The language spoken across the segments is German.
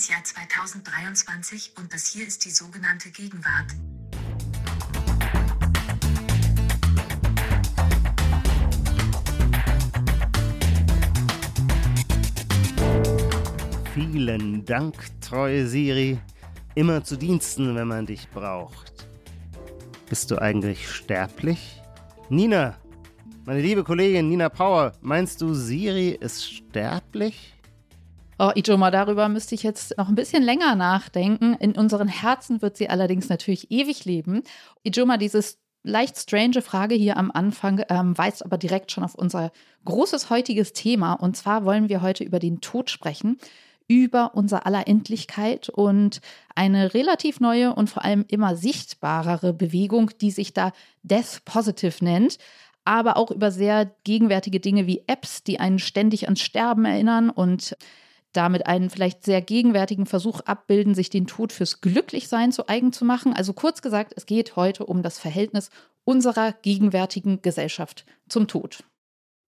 das Jahr 2023 und das hier ist die sogenannte Gegenwart. Vielen Dank, treue Siri. Immer zu Diensten, wenn man dich braucht. Bist du eigentlich sterblich? Nina, meine liebe Kollegin Nina Power, meinst du, Siri ist sterblich? Oh, Ijoma, darüber müsste ich jetzt noch ein bisschen länger nachdenken. In unseren Herzen wird sie allerdings natürlich ewig leben. Ijoma, dieses leicht strange Frage hier am Anfang ähm, weist aber direkt schon auf unser großes heutiges Thema. Und zwar wollen wir heute über den Tod sprechen über unser aller Endlichkeit und eine relativ neue und vor allem immer sichtbarere Bewegung, die sich da Death Positive nennt, aber auch über sehr gegenwärtige Dinge wie Apps, die einen ständig ans Sterben erinnern und damit einen vielleicht sehr gegenwärtigen Versuch abbilden, sich den Tod fürs Glücklichsein zu eigen zu machen. Also kurz gesagt, es geht heute um das Verhältnis unserer gegenwärtigen Gesellschaft zum Tod.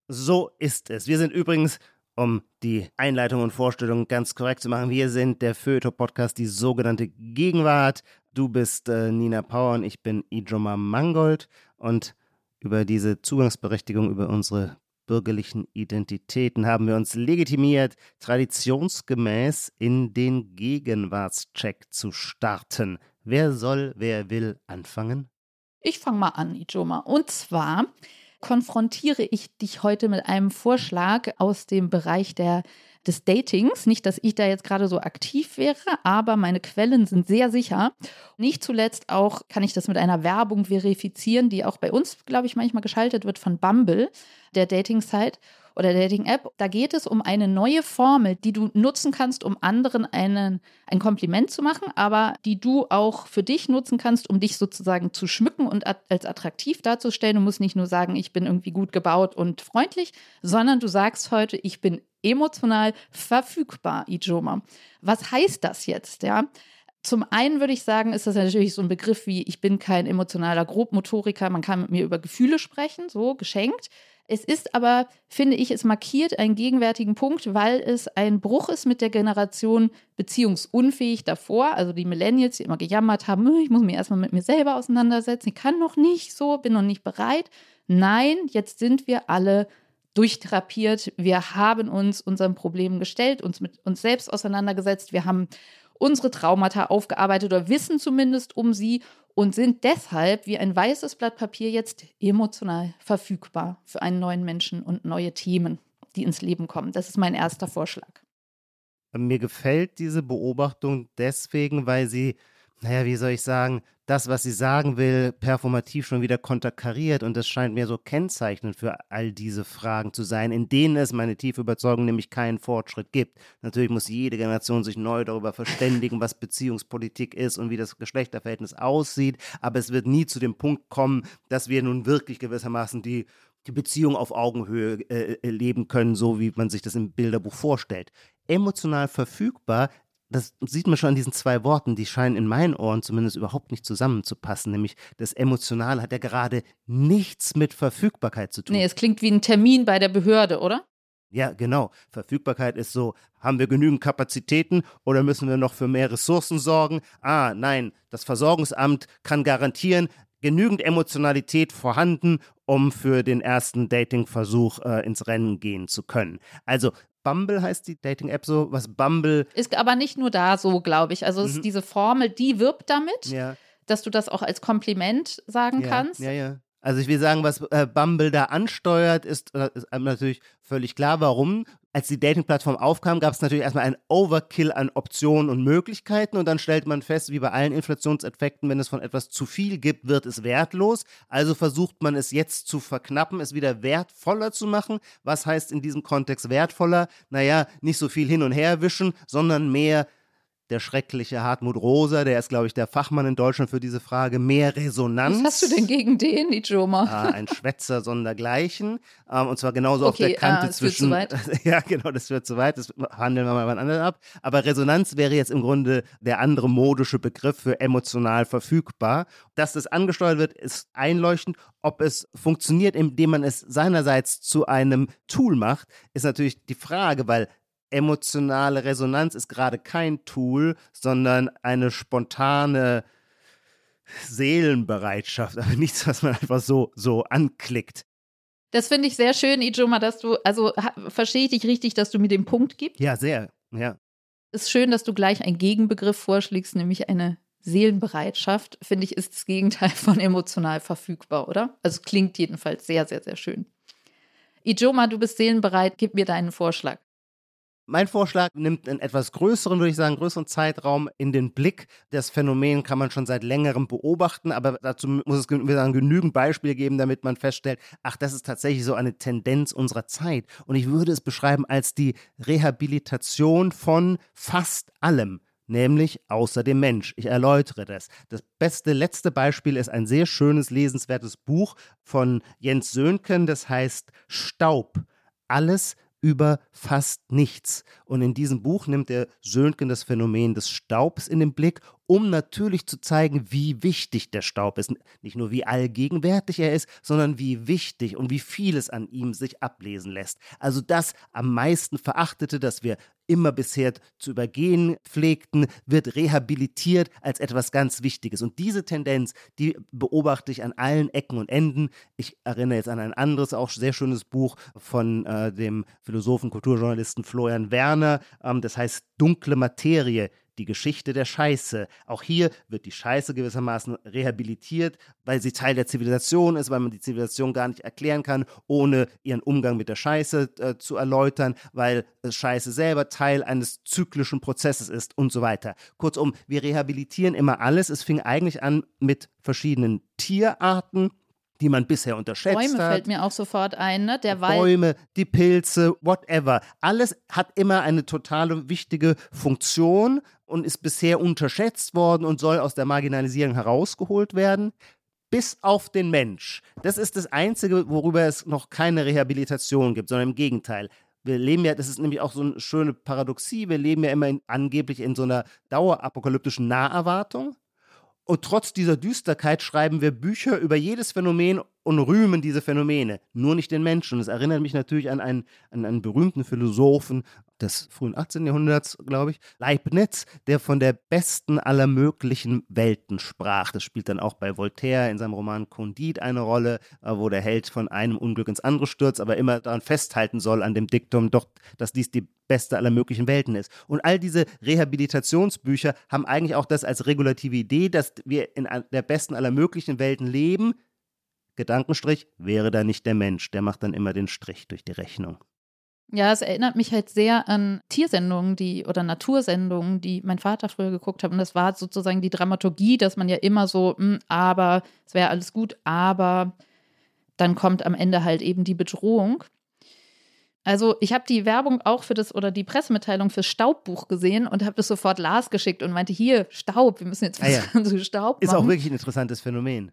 So ist es. Wir sind übrigens um die Einleitung und Vorstellung ganz korrekt zu machen. Wir sind der Feuilleton-Podcast, die sogenannte Gegenwart. Du bist äh, Nina Power und ich bin Ijoma Mangold. Und über diese Zugangsberechtigung, über unsere bürgerlichen Identitäten haben wir uns legitimiert, traditionsgemäß in den Gegenwartscheck zu starten. Wer soll, wer will anfangen? Ich fange mal an, Ijoma. Und zwar konfrontiere ich dich heute mit einem Vorschlag aus dem Bereich der des Datings. Nicht, dass ich da jetzt gerade so aktiv wäre, aber meine Quellen sind sehr sicher. Nicht zuletzt auch kann ich das mit einer Werbung verifizieren, die auch bei uns, glaube ich, manchmal geschaltet wird von Bumble, der Dating-Site oder Dating-App. Da geht es um eine neue Formel, die du nutzen kannst, um anderen einen, ein Kompliment zu machen, aber die du auch für dich nutzen kannst, um dich sozusagen zu schmücken und als attraktiv darzustellen. Du musst nicht nur sagen, ich bin irgendwie gut gebaut und freundlich, sondern du sagst heute, ich bin emotional verfügbar, Ijoma. Was heißt das jetzt, ja? Zum einen würde ich sagen, ist das natürlich so ein Begriff wie, ich bin kein emotionaler Grobmotoriker, man kann mit mir über Gefühle sprechen, so geschenkt. Es ist aber, finde ich, es markiert einen gegenwärtigen Punkt, weil es ein Bruch ist mit der Generation beziehungsunfähig davor. Also die Millennials, die immer gejammert haben, hm, ich muss mich erstmal mit mir selber auseinandersetzen, ich kann noch nicht so, bin noch nicht bereit. Nein, jetzt sind wir alle durchtherapiert. Wir haben uns unseren Problemen gestellt, uns mit uns selbst auseinandergesetzt. Wir haben unsere Traumata aufgearbeitet oder wissen zumindest um sie und sind deshalb wie ein weißes Blatt Papier jetzt emotional verfügbar für einen neuen Menschen und neue Themen, die ins Leben kommen. Das ist mein erster Vorschlag. Mir gefällt diese Beobachtung deswegen, weil sie naja, wie soll ich sagen, das, was sie sagen will, performativ schon wieder konterkariert und das scheint mir so kennzeichnend für all diese Fragen zu sein, in denen es meine tiefe Überzeugung nämlich keinen Fortschritt gibt. Natürlich muss jede Generation sich neu darüber verständigen, was Beziehungspolitik ist und wie das Geschlechterverhältnis aussieht, aber es wird nie zu dem Punkt kommen, dass wir nun wirklich gewissermaßen die die Beziehung auf Augenhöhe äh, äh leben können, so wie man sich das im Bilderbuch vorstellt. Emotional verfügbar das sieht man schon an diesen zwei Worten, die scheinen in meinen Ohren zumindest überhaupt nicht zusammenzupassen. Nämlich das Emotionale hat ja gerade nichts mit Verfügbarkeit zu tun. Nee, es klingt wie ein Termin bei der Behörde, oder? Ja, genau. Verfügbarkeit ist so, haben wir genügend Kapazitäten oder müssen wir noch für mehr Ressourcen sorgen? Ah, nein, das Versorgungsamt kann garantieren, genügend Emotionalität vorhanden, um für den ersten Dating-Versuch äh, ins Rennen gehen zu können. Also Bumble heißt die Dating-App so, was Bumble. Ist aber nicht nur da so, glaube ich. Also mhm. diese Formel, die wirbt damit, ja. dass du das auch als Kompliment sagen ja, kannst. Ja, ja. Also ich will sagen, was äh, Bumble da ansteuert, ist, äh, ist natürlich völlig klar, warum. Als die Dating-Plattform aufkam, gab es natürlich erstmal einen Overkill an Optionen und Möglichkeiten und dann stellt man fest, wie bei allen Inflationseffekten, wenn es von etwas zu viel gibt, wird es wertlos. Also versucht man es jetzt zu verknappen, es wieder wertvoller zu machen. Was heißt in diesem Kontext wertvoller? Naja, nicht so viel hin und her wischen, sondern mehr der schreckliche Hartmut Rosa, der ist, glaube ich, der Fachmann in Deutschland für diese Frage, mehr Resonanz. Was hast du denn gegen den, Ijoma? Ah, ein Schwätzer sondergleichen. Ähm, und zwar genauso okay, auf der Kante ah, das zwischen. Wird zu weit. ja, genau, das wird zu weit. Das handeln wir mal wann anderen ab. Aber Resonanz wäre jetzt im Grunde der andere modische Begriff für emotional verfügbar. Dass das angesteuert wird, ist einleuchtend. Ob es funktioniert, indem man es seinerseits zu einem Tool macht, ist natürlich die Frage, weil emotionale Resonanz ist gerade kein Tool, sondern eine spontane Seelenbereitschaft, aber nichts, was man einfach so, so anklickt. Das finde ich sehr schön, Ijoma, dass du, also verstehe ich dich richtig, dass du mir den Punkt gibst? Ja, sehr, ja. Ist schön, dass du gleich einen Gegenbegriff vorschlägst, nämlich eine Seelenbereitschaft, finde ich, ist das Gegenteil von emotional verfügbar, oder? Also klingt jedenfalls sehr, sehr, sehr schön. Ijoma, du bist seelenbereit, gib mir deinen Vorschlag. Mein Vorschlag nimmt einen etwas größeren, würde ich sagen, größeren Zeitraum in den Blick. Das Phänomen kann man schon seit längerem beobachten, aber dazu muss es dann genügend Beispiele geben, damit man feststellt, ach, das ist tatsächlich so eine Tendenz unserer Zeit. Und ich würde es beschreiben als die Rehabilitation von fast allem nämlich außer dem Mensch. Ich erläutere das. Das beste letzte Beispiel ist ein sehr schönes, lesenswertes Buch von Jens Söhnken, das heißt Staub. Alles über fast nichts. Und in diesem Buch nimmt der Söhnken das Phänomen des Staubs in den Blick, um natürlich zu zeigen, wie wichtig der Staub ist. Nicht nur wie allgegenwärtig er ist, sondern wie wichtig und wie vieles an ihm sich ablesen lässt. Also das am meisten verachtete, das wir immer bisher zu übergehen pflegten, wird rehabilitiert als etwas ganz Wichtiges. Und diese Tendenz, die beobachte ich an allen Ecken und Enden. Ich erinnere jetzt an ein anderes, auch sehr schönes Buch von äh, dem Philosophen, Kulturjournalisten Florian Werner. Ähm, das heißt Dunkle Materie die Geschichte der Scheiße. Auch hier wird die Scheiße gewissermaßen rehabilitiert, weil sie Teil der Zivilisation ist, weil man die Zivilisation gar nicht erklären kann, ohne ihren Umgang mit der Scheiße äh, zu erläutern, weil Scheiße selber Teil eines zyklischen Prozesses ist und so weiter. Kurzum, wir rehabilitieren immer alles. Es fing eigentlich an mit verschiedenen Tierarten, die man bisher unterschätzt Bäume hat. fällt mir auch sofort ein, ne? Der Wald. Bäume, die Pilze, whatever. Alles hat immer eine totale wichtige Funktion und ist bisher unterschätzt worden und soll aus der Marginalisierung herausgeholt werden. Bis auf den Mensch. Das ist das Einzige, worüber es noch keine Rehabilitation gibt, sondern im Gegenteil. Wir leben ja, das ist nämlich auch so eine schöne Paradoxie, wir leben ja immer in, angeblich in so einer dauerapokalyptischen Naherwartung. Und trotz dieser Düsterkeit schreiben wir Bücher über jedes Phänomen und rühmen diese Phänomene, nur nicht den Menschen. Das erinnert mich natürlich an einen, an einen berühmten Philosophen des frühen 18. Jahrhunderts, glaube ich, Leibniz, der von der besten aller möglichen Welten sprach. Das spielt dann auch bei Voltaire in seinem Roman Candide eine Rolle, äh, wo der Held von einem Unglück ins andere stürzt, aber immer daran festhalten soll an dem Diktum, doch, dass dies die beste aller möglichen Welten ist. Und all diese Rehabilitationsbücher haben eigentlich auch das als regulative Idee, dass wir in der besten aller möglichen Welten leben. Gedankenstrich, wäre da nicht der Mensch, der macht dann immer den Strich durch die Rechnung. Ja, es erinnert mich halt sehr an Tiersendungen, die oder Natursendungen, die mein Vater früher geguckt hat. Und das war sozusagen die Dramaturgie, dass man ja immer so, hm, aber es wäre alles gut, aber dann kommt am Ende halt eben die Bedrohung. Also ich habe die Werbung auch für das oder die Pressemitteilung fürs Staubbuch gesehen und habe das sofort Lars geschickt und meinte, hier, Staub, wir müssen jetzt was ah ja. zu Staub machen. Ist auch wirklich ein interessantes Phänomen.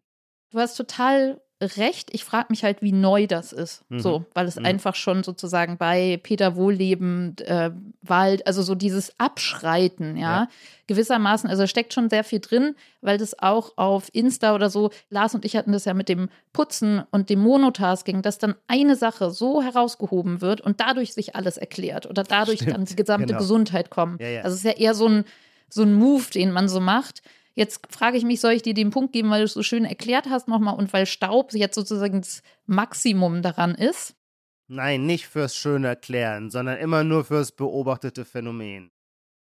Du hast total recht. Ich frage mich halt, wie neu das ist. Mhm. So, weil es mhm. einfach schon sozusagen bei Peter Wohlleben, äh, Wald, also so dieses Abschreiten, ja, ja, gewissermaßen, also steckt schon sehr viel drin, weil das auch auf Insta oder so, Lars und ich hatten das ja mit dem Putzen und dem Monotasking, dass dann eine Sache so herausgehoben wird und dadurch sich alles erklärt oder dadurch Stimmt. dann die gesamte genau. Gesundheit kommt. Ja, ja. Also es ist ja eher so ein, so ein Move, den man so macht. Jetzt frage ich mich, soll ich dir den Punkt geben, weil du es so schön erklärt hast nochmal und weil Staub jetzt sozusagen das Maximum daran ist? Nein, nicht fürs schöne Erklären, sondern immer nur fürs beobachtete Phänomen.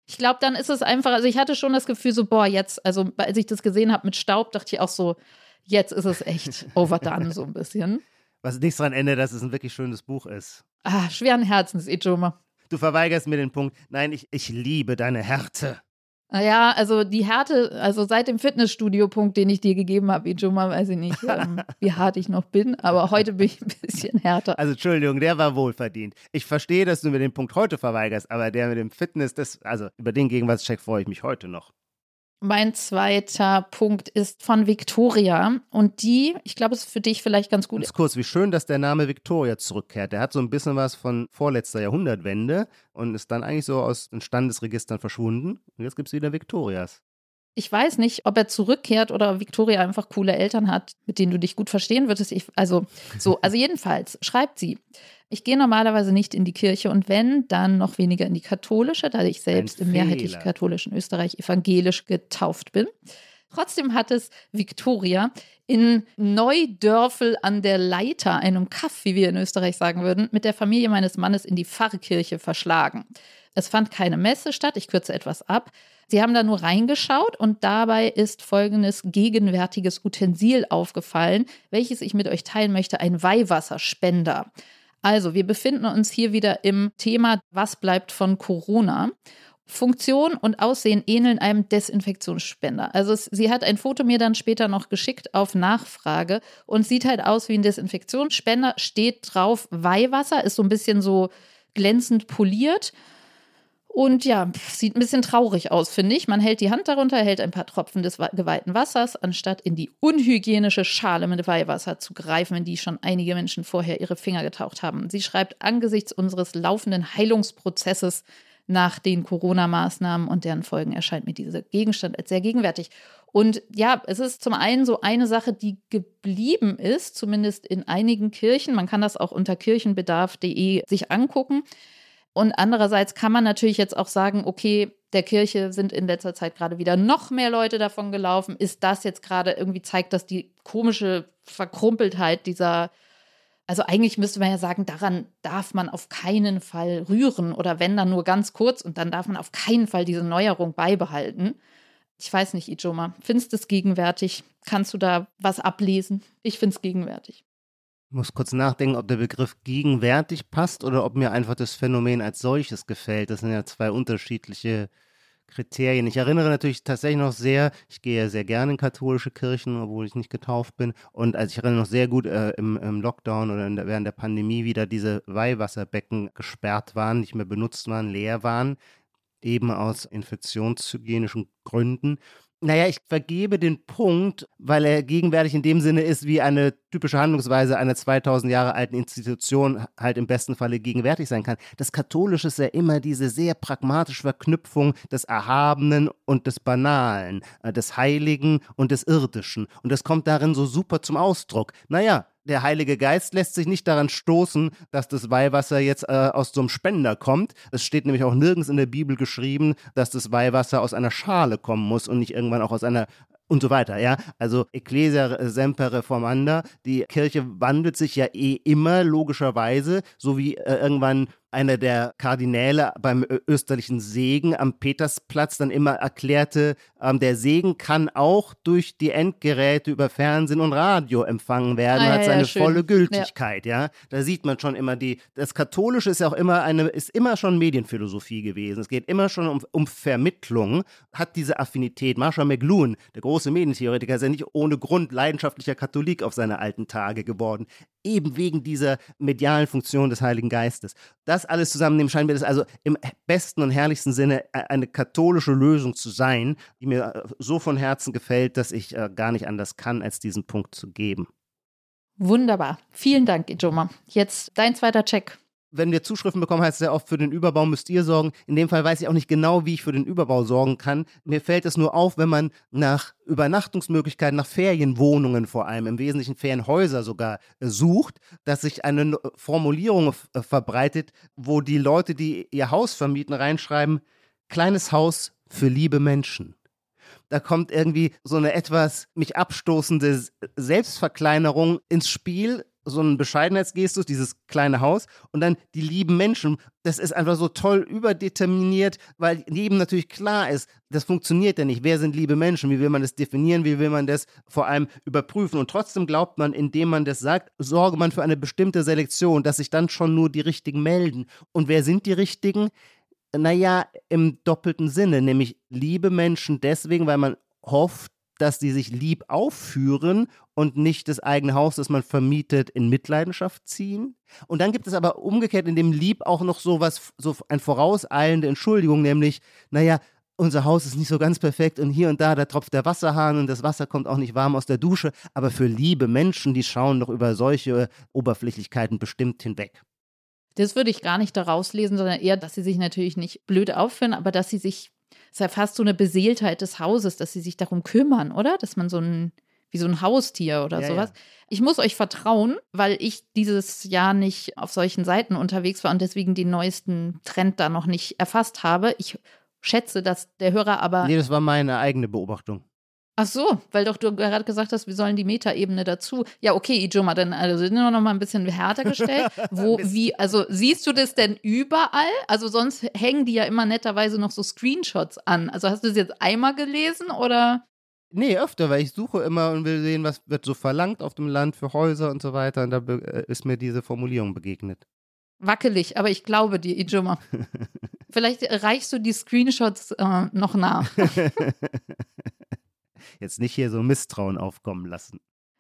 Ich glaube, dann ist es einfach, also ich hatte schon das Gefühl so, boah, jetzt, also als ich das gesehen habe mit Staub, dachte ich auch so, jetzt ist es echt overdone so ein bisschen. Was nichts daran ändert, dass es ein wirklich schönes Buch ist. Ah, schweren Herzens, Ijoma. Du verweigerst mir den Punkt. Nein, ich, ich liebe deine Härte. Naja, also die Härte, also seit dem Fitnessstudio-Punkt, den ich dir gegeben habe, Ijoma, weiß ich nicht, ähm, wie hart ich noch bin, aber heute bin ich ein bisschen härter. Also Entschuldigung, der war wohlverdient. Ich verstehe, dass du mir den Punkt heute verweigerst, aber der mit dem Fitness, das, also über den Gegenwartscheck freue ich mich heute noch. Mein zweiter Punkt ist von Victoria und die, ich glaube, es ist für dich vielleicht ganz gut. Ganz kurz, wie schön, dass der Name Victoria zurückkehrt. Der hat so ein bisschen was von vorletzter Jahrhundertwende und ist dann eigentlich so aus den Standesregistern verschwunden. Und jetzt gibt es wieder Victorias. Ich weiß nicht, ob er zurückkehrt oder Victoria einfach coole Eltern hat, mit denen du dich gut verstehen würdest. Ich, also, so, also jedenfalls schreibt sie. Ich gehe normalerweise nicht in die Kirche und wenn, dann noch weniger in die katholische, da ich selbst im mehrheitlich katholischen Österreich evangelisch getauft bin. Trotzdem hat es Victoria in Neudörfel an der Leiter, einem Kaff, wie wir in Österreich sagen würden, mit der Familie meines Mannes in die Pfarrkirche verschlagen. Es fand keine Messe statt, ich kürze etwas ab. Sie haben da nur reingeschaut und dabei ist folgendes gegenwärtiges Utensil aufgefallen, welches ich mit euch teilen möchte, ein Weihwasserspender. Also, wir befinden uns hier wieder im Thema, was bleibt von Corona. Funktion und Aussehen ähneln einem Desinfektionsspender. Also es, sie hat ein Foto mir dann später noch geschickt auf Nachfrage und sieht halt aus wie ein Desinfektionsspender, steht drauf Weihwasser, ist so ein bisschen so glänzend poliert. Und ja, sieht ein bisschen traurig aus, finde ich. Man hält die Hand darunter, hält ein paar Tropfen des geweihten Wassers, anstatt in die unhygienische Schale mit Weihwasser zu greifen, in die schon einige Menschen vorher ihre Finger getaucht haben. Sie schreibt, angesichts unseres laufenden Heilungsprozesses nach den Corona-Maßnahmen und deren Folgen erscheint mir dieser Gegenstand als sehr gegenwärtig. Und ja, es ist zum einen so eine Sache, die geblieben ist, zumindest in einigen Kirchen. Man kann das auch unter kirchenbedarf.de sich angucken. Und andererseits kann man natürlich jetzt auch sagen, okay, der Kirche sind in letzter Zeit gerade wieder noch mehr Leute davon gelaufen. Ist das jetzt gerade irgendwie zeigt das die komische Verkrumpeltheit dieser also eigentlich müsste man ja sagen, daran darf man auf keinen Fall rühren oder wenn dann nur ganz kurz und dann darf man auf keinen Fall diese Neuerung beibehalten. Ich weiß nicht, Ijoma, findest du es gegenwärtig? Kannst du da was ablesen? Ich finde es gegenwärtig. Ich muss kurz nachdenken, ob der Begriff gegenwärtig passt oder ob mir einfach das Phänomen als solches gefällt. Das sind ja zwei unterschiedliche Kriterien. Ich erinnere natürlich tatsächlich noch sehr, ich gehe sehr gerne in katholische Kirchen, obwohl ich nicht getauft bin. Und also ich erinnere noch sehr gut äh, im, im, Lockdown oder der, während der Pandemie wieder diese Weihwasserbecken gesperrt waren, nicht mehr benutzt waren, leer waren, eben aus infektionshygienischen Gründen. Naja, ich vergebe den Punkt, weil er gegenwärtig in dem Sinne ist, wie eine typische Handlungsweise einer 2000 Jahre alten Institution halt im besten Falle gegenwärtig sein kann. Das Katholische ist ja immer diese sehr pragmatische Verknüpfung des Erhabenen und des Banalen, äh, des Heiligen und des Irdischen. Und das kommt darin so super zum Ausdruck. Naja, der Heilige Geist lässt sich nicht daran stoßen, dass das Weihwasser jetzt äh, aus so einem Spender kommt. Es steht nämlich auch nirgends in der Bibel geschrieben, dass das Weihwasser aus einer Schale kommen muss und nicht irgendwann auch aus einer und so weiter, ja. Also Ecclesia semper reformanda, die Kirche wandelt sich ja eh immer logischerweise, so wie äh, irgendwann einer der Kardinäle beim österlichen Segen am Petersplatz dann immer erklärte, ähm, der Segen kann auch durch die Endgeräte über Fernsehen und Radio empfangen werden, ah, hat seine ja, volle Gültigkeit, ja. ja. Da sieht man schon immer die, das Katholische ist ja auch immer eine, ist immer schon Medienphilosophie gewesen. Es geht immer schon um, um Vermittlung, hat diese Affinität. Marshall McLuhan, der große Medientheoretiker, ist ja nicht ohne Grund leidenschaftlicher Katholik auf seine alten Tage geworden. Eben wegen dieser medialen Funktion des Heiligen Geistes. Das alles zusammennehmen, scheint mir das also im besten und herrlichsten Sinne e-, eine katholische Lösung zu sein, die mir äh, so von Herzen gefällt, dass ich äh, gar nicht anders kann, als diesen Punkt zu geben. Wunderbar. Vielen Dank, Ijoma. Jetzt dein zweiter Check wenn wir Zuschriften bekommen, heißt es sehr oft, für den Überbau müsst ihr sorgen. In dem Fall weiß ich auch nicht genau, wie ich für den Überbau sorgen kann. Mir fällt es nur auf, wenn man nach Übernachtungsmöglichkeiten, nach Ferienwohnungen vor allem, im Wesentlichen Ferienhäuser sogar äh, sucht, dass sich eine Formulierung äh, verbreitet, wo die Leute, die ihr Haus vermieten, reinschreiben, kleines Haus für liebe Menschen da kommt irgendwie so eine etwas mich abstoßende Selbstverkleinerung ins Spiel, so ein Bescheidenheitsgestus, dieses kleine Haus und dann die lieben Menschen. Das ist einfach so toll überdeterminiert, weil jedem natürlich klar ist, das funktioniert ja nicht. Wer sind liebe Menschen? Wie will man das definieren? Wie will man das vor allem überprüfen? Und trotzdem glaubt man, indem man das sagt, sorge man für eine bestimmte Selektion, dass sich dann schon nur die Richtigen melden. Und wer sind die Richtigen? Naja, im doppelten Sinne, nämlich liebe Menschen deswegen, weil man hofft, dass die sich lieb aufführen und nicht das eigene Haus, das man vermietet, in Mitleidenschaft ziehen. Und dann gibt es aber umgekehrt in dem Lieb auch noch so was, so ein vorauseilende Entschuldigung, nämlich, naja, unser Haus ist nicht so ganz perfekt und hier und da, da tropft der Wasserhahn und das Wasser kommt auch nicht warm aus der Dusche. Aber für liebe Menschen, die schauen doch über solche Oberflächlichkeiten bestimmt hinweg. Das würde ich gar nicht daraus lesen, sondern eher, dass sie sich natürlich nicht blöd aufführen, aber dass sie sich ist ja fast so eine Beseeltheit des Hauses, dass sie sich darum kümmern, oder? Dass man so ein wie so ein Haustier oder Ja, sowas. ja. Ich muss euch vertrauen, weil ich dieses Jahr nicht auf solchen Seiten unterwegs war und deswegen den neuesten Trend da noch nicht erfasst habe. Ich schätze, dass der Hörer aber. Nee, das war meine eigene Beobachtung. Ach so, weil doch du gerade gesagt hast, wir sollen die Metaebene dazu. Ja, okay, Ijoma, dann also sind wir noch mal ein bisschen härter gestellt. Wo, wie, also siehst du das denn überall? Also sonst hängen die ja immer netterweise noch so Screenshots an. Also hast du das jetzt einmal gelesen oder? Nee, öfter, weil ich suche immer und will sehen, was wird so verlangt auf dem Land für Häuser und so weiter. Und da äh, ist mir diese Formulierung begegnet. Wackelig, aber ich glaube dir, Ijoma. Vielleicht reichst du die Screenshots äh, noch nach. Jetzt nicht hier so Misstrauen aufkommen lassen.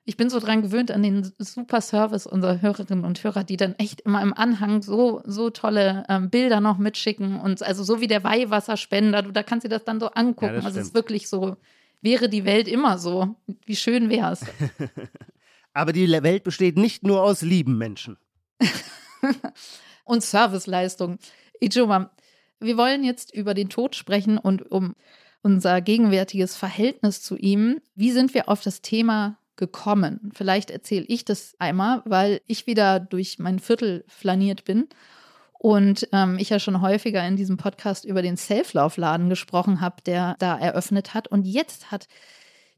Ich bin so dran gewöhnt an den super Service unserer Hörerinnen und Hörer, die dann echt immer im Anhang so, so tolle ähm, Bilder noch mitschicken und also so wie der Weihwasserspender, du, da kannst du das dann so angucken. Ja, also es ist wirklich so, wäre die Welt immer so. Wie schön wäre es. Aber die Welt besteht nicht nur aus lieben Menschen. und Serviceleistung. Ijoma, wir wollen jetzt über den Tod sprechen und um unser gegenwärtiges Verhältnis zu ihm. Wie sind wir auf das Thema gekommen? Vielleicht erzähle ich das einmal, weil ich wieder durch mein Viertel flaniert bin und ähm, ich ja schon häufiger in diesem Podcast über den Self-Lauf-Laden gesprochen habe, der da eröffnet hat. Und jetzt hat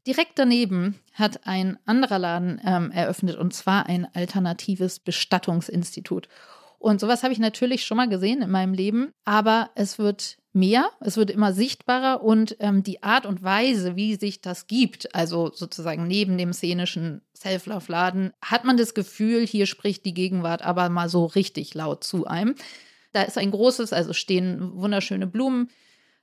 direkt daneben hat ein anderer Laden ähm, eröffnet und zwar ein alternatives Bestattungsinstitut. Und sowas habe ich natürlich schon mal gesehen in meinem Leben, aber es wird mehr, es wird immer sichtbarer und ähm, die Art und Weise, wie sich das gibt, also sozusagen neben dem szenischen Self-Love-Laden, hat man das Gefühl, hier spricht die Gegenwart aber mal so richtig laut zu einem. Da ist ein großes, also stehen wunderschöne Blumen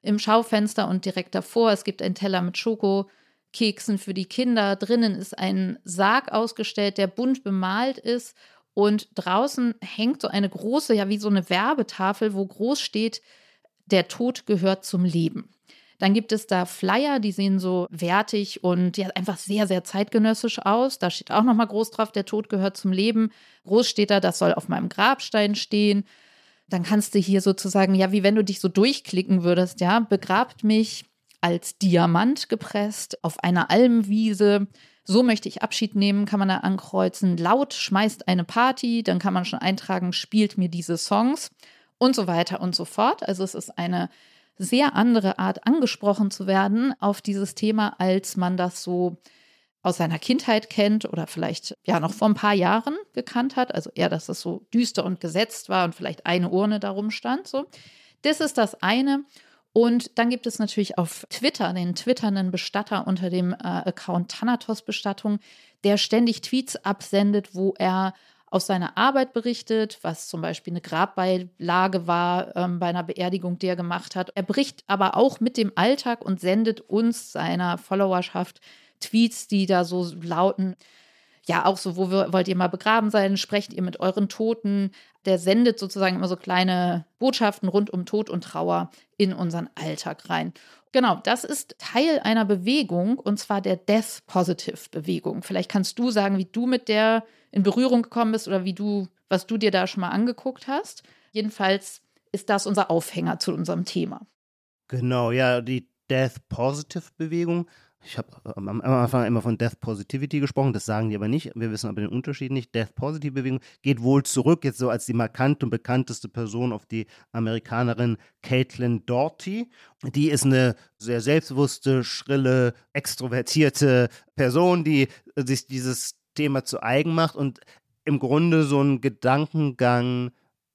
im Schaufenster und direkt davor, es gibt einen Teller mit Schokokeksen für die Kinder. Drinnen ist ein Sarg ausgestellt, der bunt bemalt ist und draußen hängt so eine große, ja wie so eine Werbetafel, wo groß steht, der Tod gehört zum Leben. Dann gibt es da Flyer, die sehen so wertig und ja einfach sehr, sehr zeitgenössisch aus. Da steht auch nochmal groß drauf, der Tod gehört zum Leben. Groß steht da, das soll auf meinem Grabstein stehen. Dann kannst du hier sozusagen, ja, wie wenn du dich so durchklicken würdest, ja, begrabt mich als Diamant gepresst auf einer Almwiese. So möchte ich Abschied nehmen, kann man da ankreuzen. Laut schmeißt eine Party, dann kann man schon eintragen, spielt mir diese Songs und so weiter und so fort. Also es ist eine sehr andere Art, angesprochen zu werden auf dieses Thema, als man das so aus seiner Kindheit kennt oder vielleicht ja noch vor ein paar Jahren gekannt hat. Also eher, dass es so düster und gesetzt war und vielleicht eine Urne darum stand. So. Das ist das eine. Und dann gibt es natürlich auf Twitter den twitternden Bestatter unter dem äh, Account Thanatos Bestattung, der ständig Tweets absendet, wo er aus seiner Arbeit berichtet, was zum Beispiel eine Grabbeilage war ähm, bei einer Beerdigung, die er gemacht hat. Er bricht aber auch mit dem Alltag und sendet uns, seiner Followerschaft, Tweets, die da so lauten, ja, auch so, wo wollt ihr mal begraben sein? Sprecht ihr mit euren Toten? Der sendet sozusagen immer so kleine Botschaften rund um Tod und Trauer in unseren Alltag rein. Genau, das ist Teil einer Bewegung und zwar der Death Positive Bewegung. Vielleicht kannst du sagen, wie du mit der in Berührung gekommen bist oder wie du, was du dir da schon mal angeguckt hast. Jedenfalls ist das unser Aufhänger zu unserem Thema. Genau, ja, die Death Positive Bewegung. Ich habe am Anfang immer von Death Positivity gesprochen, das sagen die aber nicht. Wir wissen aber den Unterschied nicht. Death Positive Bewegung geht wohl zurück, jetzt so als die markante und bekannteste Person auf die Amerikanerin Caitlin Doughty. Die ist eine sehr selbstbewusste, schrille, extrovertierte Person, die sich dieses Thema zu eigen macht und im Grunde so einen Gedankengang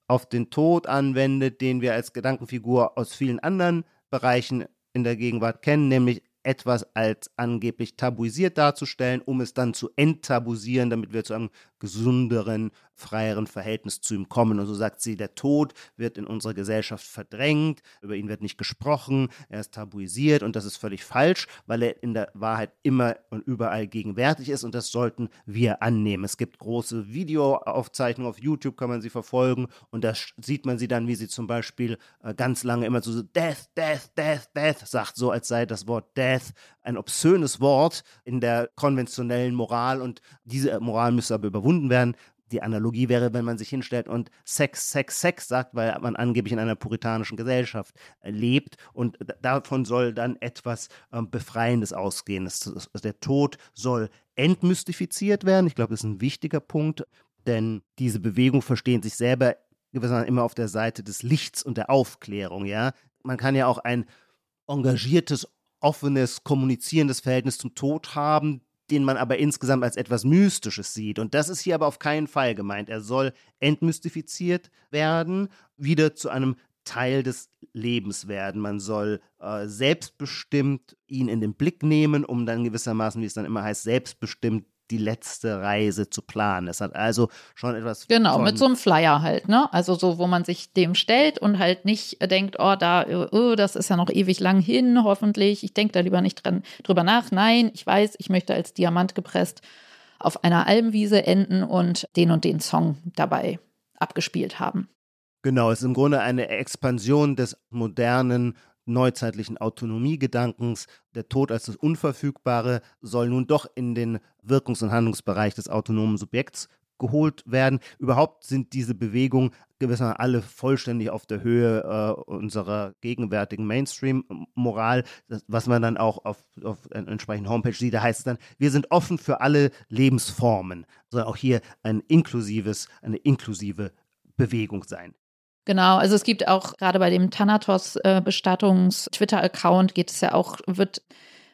auf den Tod anwendet, den wir als Gedankenfigur aus vielen anderen Bereichen in der Gegenwart kennen, nämlich etwas als angeblich tabuisiert darzustellen, um es dann zu enttabuisieren, damit wir zu einem gesünderen, freieren Verhältnis zu ihm kommen. Und so sagt sie, der Tod wird in unserer Gesellschaft verdrängt, über ihn wird nicht gesprochen, er ist tabuisiert und das ist völlig falsch, weil er in der Wahrheit immer und überall gegenwärtig ist und das sollten wir annehmen. Es gibt große Videoaufzeichnungen auf YouTube, kann man sie verfolgen und da sieht man sie dann, wie sie zum Beispiel äh, ganz lange immer so Death, Death, Death, Death sagt, so als sei das Wort Death ein obszönes Wort in der konventionellen Moral und diese Moral müsste aber überwunden werden. Die Analogie wäre, wenn man sich hinstellt und Sex, Sex, Sex sagt, weil man angeblich in einer puritanischen Gesellschaft äh, lebt und davon soll dann etwas ähm, Befreiendes ausgehen. Das, der Tod soll entmystifiziert werden. Ich glaube, das ist ein wichtiger Punkt, denn diese Bewegung verstehen sich selber immer auf der Seite des Lichts und der Aufklärung, ja. Man kann ja auch ein engagiertes, offenes, kommunizierendes Verhältnis zum Tod haben, den man aber insgesamt als etwas Mystisches sieht. Und das ist hier aber auf keinen Fall gemeint. Er soll entmystifiziert werden, wieder zu einem Teil des Lebens werden. Man soll äh, selbstbestimmt ihn in den Blick nehmen, um dann gewissermaßen, wie es dann immer heißt, selbstbestimmt die letzte Reise zu planen. Es hat also schon etwas. Genau, mit so einem Flyer halt, ne? Also so, wo man sich dem stellt und halt nicht denkt, oh, da, oh, das ist ja noch ewig lang hin, hoffentlich. Ich denke da lieber nicht dran, drüber nach. Nein, ich weiß, ich möchte als Diamant gepresst auf einer Almwiese enden und den und den Song dabei abgespielt haben. Genau, es ist im Grunde eine Expansion des modernen neuzeitlichen Autonomiegedankens. Der Tod als das Unverfügbare soll nun doch in den Wirkungs- und Handlungsbereich des autonomen Subjekts geholt werden. Überhaupt sind diese Bewegungen gewissermaßen alle vollständig auf der Höhe äh, unserer gegenwärtigen Mainstream-Moral, was man dann auch auf, auf einer entsprechenden Homepage sieht. Da heißt es dann, wir sind offen für alle Lebensformen. Soll auch hier ein inklusives, eine inklusive Bewegung sein. Genau, also es gibt auch gerade bei dem Thanatos-Bestattungs-Twitter-Account äh, geht es ja auch, wird,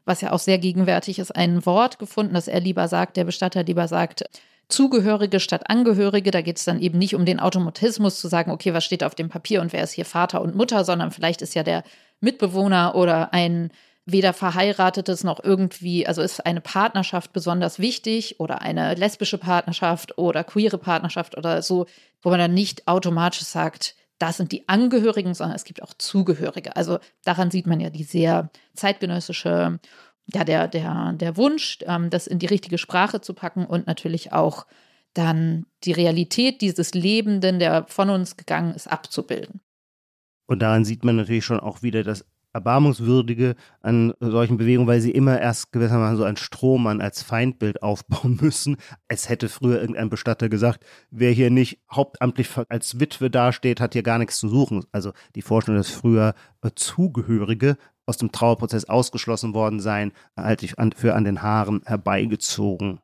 was ja auch sehr gegenwärtig ist, ein Wort gefunden, dass er lieber sagt, der Bestatter lieber sagt, Zugehörige statt Angehörige. Da geht es dann eben nicht um den Automatismus zu sagen, okay, was steht auf dem Papier und wer ist hier Vater und Mutter, sondern vielleicht ist ja der Mitbewohner oder ein weder verheiratetes noch irgendwie, also ist eine Partnerschaft besonders wichtig oder eine lesbische Partnerschaft oder queere Partnerschaft oder so, wo man dann nicht automatisch sagt, das sind die Angehörigen, sondern es gibt auch Zugehörige. Also daran sieht man ja die sehr zeitgenössische, ja, der, der, der Wunsch, ähm, das in die richtige Sprache zu packen und natürlich auch dann die Realität dieses Lebenden, der von uns gegangen ist, abzubilden. Und daran sieht man natürlich schon auch wieder das Erbarmungswürdige an solchen Bewegungen, weil sie immer erst gewissermaßen so ein Strohmann als Feindbild aufbauen müssen. Es hätte früher irgendein Bestatter gesagt, wer hier nicht hauptamtlich als Witwe dasteht, hat hier gar nichts zu suchen. Also die Vorstellung, dass früher Zugehörige aus dem Trauerprozess ausgeschlossen worden seien, halte ich für an den Haaren herbeigezogen.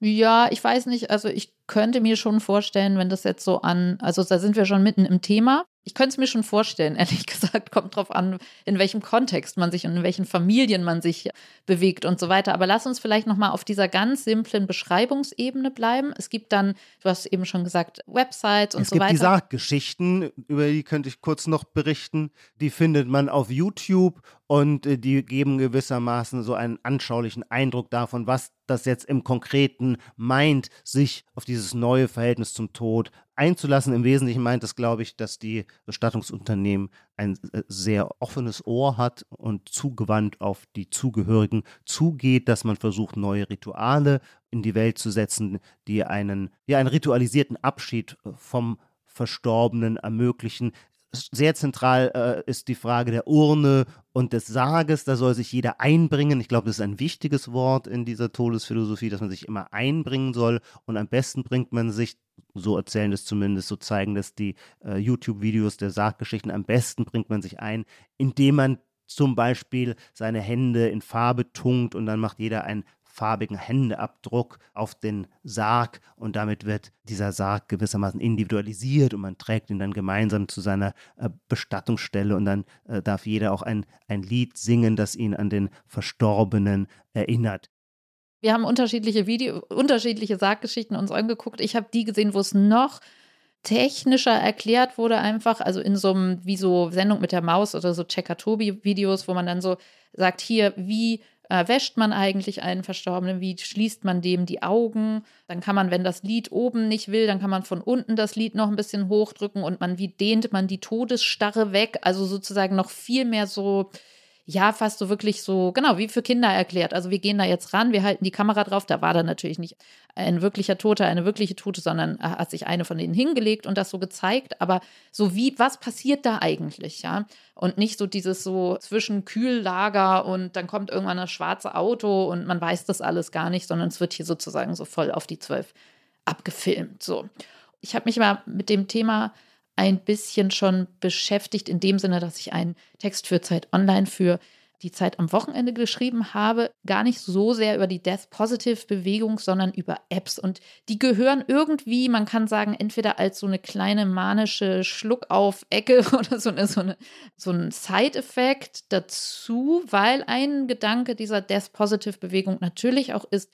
Ja, ich weiß nicht, also ich könnte mir schon vorstellen, wenn das jetzt so an, also da sind wir schon mitten im Thema. Ich könnte es mir schon vorstellen, ehrlich gesagt, kommt drauf an, in welchem Kontext man sich und in welchen Familien man sich bewegt und so weiter. Aber lass uns vielleicht nochmal auf dieser ganz simplen Beschreibungsebene bleiben. Es gibt dann, du hast eben schon gesagt, Websites und es so weiter. Es gibt die Sarggeschichten, über die könnte ich kurz noch berichten. Die findet man auf YouTube und äh, die geben gewissermaßen so einen anschaulichen Eindruck davon, was das jetzt im Konkreten meint, sich auf dieses neue Verhältnis zum Tod einzulassen. Im Wesentlichen meint es, glaube ich, dass die Bestattungsunternehmen ein äh, sehr offenes Ohr hat und zugewandt auf die Zugehörigen zugeht, dass man versucht, neue Rituale in die Welt zu setzen, die einen, ja, einen ritualisierten Abschied äh, vom Verstorbenen ermöglichen sehr zentral äh, ist die Frage der Urne und des Sarges. Da soll sich jeder einbringen. Ich glaube, das ist ein wichtiges Wort in dieser Todesphilosophie, dass man sich immer einbringen soll. Und am besten bringt man sich, so erzählen das zumindest, so zeigen das die äh, YouTube-Videos der Sarggeschichten, am besten bringt man sich ein, indem man zum Beispiel seine Hände in Farbe tunkt und dann macht jeder ein farbigen Händeabdruck auf den Sarg und damit wird dieser Sarg gewissermaßen individualisiert und man trägt ihn dann gemeinsam zu seiner äh, Bestattungsstelle und dann äh, darf jeder auch ein, ein Lied singen, das ihn an den Verstorbenen erinnert. Wir haben unterschiedliche Video, unterschiedliche Sarggeschichten uns angeguckt. Ich habe die gesehen, wo es noch technischer erklärt wurde, einfach, also in so einem, wie so Sendung mit der Maus oder so Checker-Tobi-Videos, wo man dann so sagt, hier, wie äh, wäscht man eigentlich einen Verstorbenen? Wie schließt man dem die Augen? Dann kann man, wenn das Lied oben nicht will, dann kann man von unten das Lied noch ein bisschen hochdrücken und man, wie dehnt man die Todesstarre weg? Also sozusagen noch viel mehr so ja, fast so wirklich so, genau, wie für Kinder erklärt. Also wir gehen da jetzt ran, wir halten die Kamera drauf. Da war dann natürlich nicht ein wirklicher Toter, eine wirkliche Tote, sondern hat sich eine von denen hingelegt und das so gezeigt. Aber so wie, was passiert da eigentlich, ja? Und nicht so dieses so zwischen Kühllager und dann kommt irgendwann das schwarze Auto und man weiß das alles gar nicht, sondern es wird hier sozusagen so voll auf die zwölf abgefilmt. So. Ich habe mich mal mit dem Thema ein bisschen schon beschäftigt, in dem Sinne, dass ich einen Text für Zeit Online für die Zeit am Wochenende geschrieben habe, gar nicht so sehr über die Death Positive Bewegung, sondern über Apps. Und die gehören irgendwie, man kann sagen, entweder als so eine kleine manische Schluckauf-Ecke oder so, eine, so, eine, so ein Side-Effekt dazu, weil ein Gedanke dieser Death Positive Bewegung natürlich auch ist,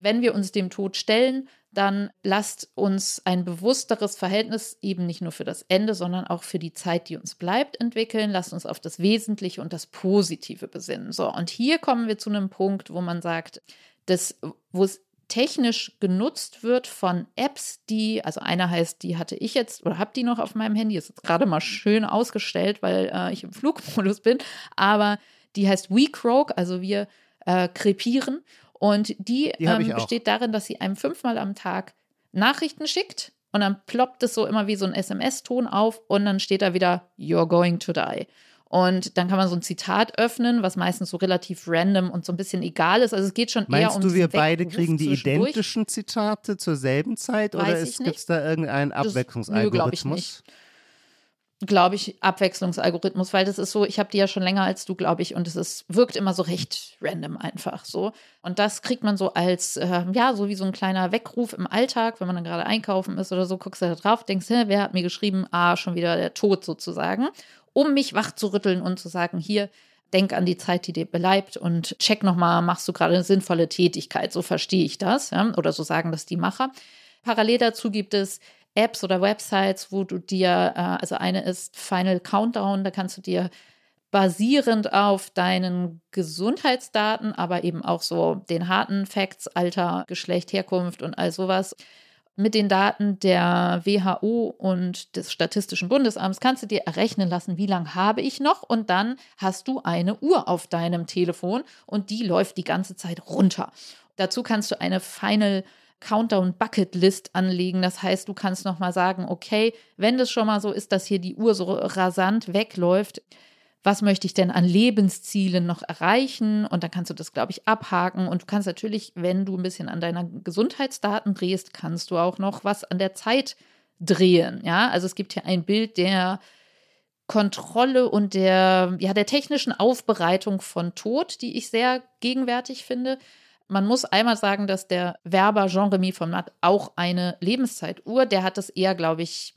wenn wir uns dem Tod stellen, dann lasst uns ein bewussteres Verhältnis eben nicht nur für das Ende, sondern auch für die Zeit, die uns bleibt, entwickeln. Lasst uns auf das Wesentliche und das Positive besinnen. So, und hier kommen wir zu einem Punkt, wo man sagt, dass, wo es technisch genutzt wird von Apps, die, also einer heißt, die hatte ich jetzt oder habe die noch auf meinem Handy, ist jetzt gerade mal schön ausgestellt, weil äh, ich im Flugmodus bin, aber die heißt WeCroak, also wir äh, krepieren und die, Die ähm, besteht darin, dass sie einem fünfmal am Tag Nachrichten schickt und dann ploppt es so immer wie so ein SMS-Ton auf und dann steht da wieder, You're going to die. Und dann kann man so ein Zitat öffnen, was meistens so relativ random und so ein bisschen egal ist. Also es geht schon Meinst eher um du, wir diesen beide kriegen die identischen Zitate zur selben Zeit Weiß oder gibt es da irgendeinen Das- nö, glaub ich Abwechslungsalgorithmus? nicht. Glaube ich, Abwechslungsalgorithmus, weil das ist so, ich habe die ja schon länger als du, glaube ich, und es ist, wirkt immer so recht random einfach so. Und das kriegt man so als, äh, ja, so wie so ein kleiner Weckruf im Alltag, wenn man dann gerade einkaufen ist oder so, guckst du da drauf, denkst, hä, wer hat mir geschrieben, ah, schon wieder der Tod sozusagen, um mich wach zu rütteln und zu sagen, hier, denk an die Zeit, die dir bleibt und check nochmal, machst du gerade eine sinnvolle Tätigkeit, so verstehe ich das, ja? oder so sagen das die Macher. Parallel dazu gibt es Apps oder Websites, wo du dir, äh, also eine ist Final Countdown, da kannst du dir basierend auf deinen Gesundheitsdaten, aber eben auch so den harten Facts, Alter, Geschlecht, Herkunft und all sowas, mit den Daten der WHO und des Statistischen Bundesamts kannst du dir errechnen lassen, wie lange habe ich noch und dann hast du eine Uhr auf deinem Telefon und die läuft die ganze Zeit runter. Dazu kannst du eine Final Countdown Bucket List anlegen. Das heißt, du kannst noch mal sagen, okay, wenn das schon mal so ist, dass hier die Uhr so rasant wegläuft, was möchte ich denn an Lebenszielen noch erreichen? Und dann kannst du das, glaube ich, abhaken. Und du kannst natürlich, wenn du ein bisschen an deiner Gesundheitsdaten drehst, kannst du auch noch was an der Zeit drehen. Ja, also es gibt hier ein Bild der Kontrolle und der, ja, der technischen Aufbereitung von Tod, die ich sehr gegenwärtig finde. Man muss einmal sagen, dass der Werber Jean-Remy von Matt auch eine Lebenszeituhr, der hat das eher, glaube ich,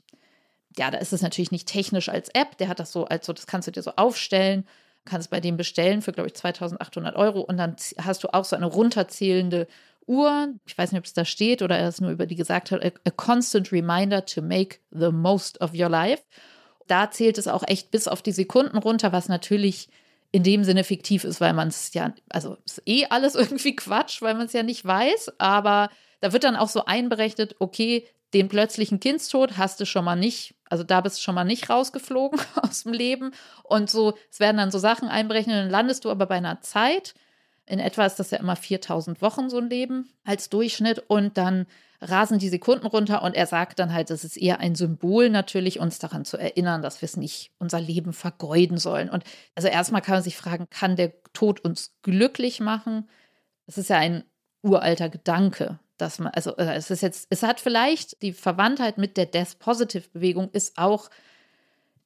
ja, da ist es natürlich nicht technisch als App, der hat das so als so, das kannst du dir so aufstellen, kannst bei dem bestellen für, glaube ich, 2800 Euro und dann hast du auch so eine runterzählende Uhr. Ich weiß nicht, ob es da steht oder er es nur über die gesagt hat, a constant reminder to make the most of your life. Da zählt es auch echt bis auf die Sekunden runter, was natürlich in dem Sinne fiktiv ist, weil man es ja, also ist eh alles irgendwie Quatsch, weil man es ja nicht weiß, aber da wird dann auch so einberechnet, okay, den plötzlichen Kindstod hast du schon mal nicht, also da bist du schon mal nicht rausgeflogen aus dem Leben. Und so, es werden dann so Sachen einberechnet, dann landest du aber bei einer Zeit, in etwa ist das ja immer 4000 Wochen so ein Leben als Durchschnitt und dann rasen die Sekunden runter und er sagt dann halt, das ist eher ein Symbol natürlich, uns daran zu erinnern, dass wir es nicht unser Leben vergeuden sollen. Und also erstmal kann man sich fragen, kann der Tod uns glücklich machen? Es ist ja ein uralter Gedanke, dass man, also äh, es ist jetzt, es hat vielleicht die Verwandtheit mit der Death Positive Bewegung ist auch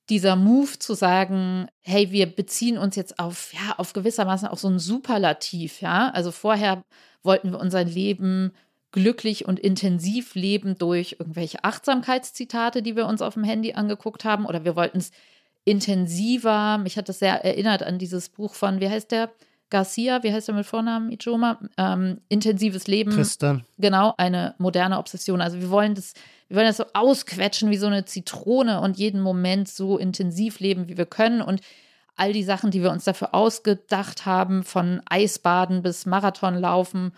dieser Move zu sagen, hey, wir beziehen uns jetzt auf, ja, auf gewissermaßen auch so ein Superlativ, ja. Also vorher wollten wir unser Leben glücklich und intensiv leben durch irgendwelche Achtsamkeitszitate, die wir uns auf dem Handy angeguckt haben, oder wir wollten es intensiver. Mich hat das sehr erinnert an dieses Buch von, wie heißt der? Garcia, wie heißt er mit Vornamen? Ijoma? Ähm, intensives Leben. Tristan. Genau, eine moderne Obsession. Also wir wollen das, wir wollen das so ausquetschen wie so eine Zitrone und jeden Moment so intensiv leben, wie wir können. Und all die Sachen, die wir uns dafür ausgedacht haben, von Eisbaden bis Marathonlaufen,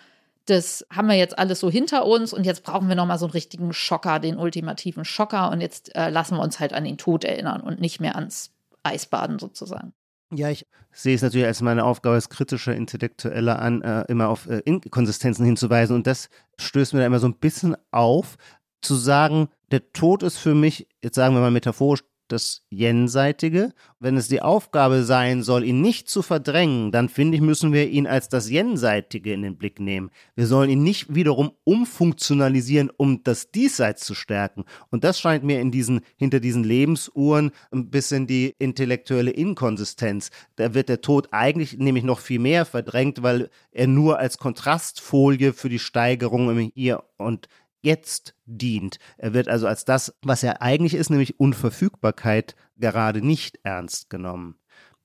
das haben wir jetzt alles so hinter uns und jetzt brauchen wir nochmal so einen richtigen Schocker, den ultimativen Schocker. Und jetzt äh, lassen wir uns halt an den Tod erinnern und nicht mehr ans Eisbaden sozusagen. Ja, ich sehe es natürlich als meine Aufgabe als kritischer Intellektueller an, äh, immer auf äh, Inkonsistenzen hinzuweisen. Und das stößt mir da immer so ein bisschen auf, zu sagen, der Tod ist für mich, jetzt sagen wir mal metaphorisch, das Jenseitige. Wenn es die Aufgabe sein soll, ihn nicht zu verdrängen, dann finde ich, müssen wir ihn als das Jenseitige in den Blick nehmen. Wir sollen ihn nicht wiederum umfunktionalisieren, um das Diesseits zu stärken. Und das scheint mir in diesen, hinter diesen Lebensuhren ein bisschen die intellektuelle Inkonsistenz. Da wird der Tod eigentlich nämlich noch viel mehr verdrängt, weil er nur als Kontrastfolie für die Steigerung im Hier und jetzt dient. Er wird also als das, was er eigentlich ist, nämlich Unverfügbarkeit, gerade nicht ernst genommen.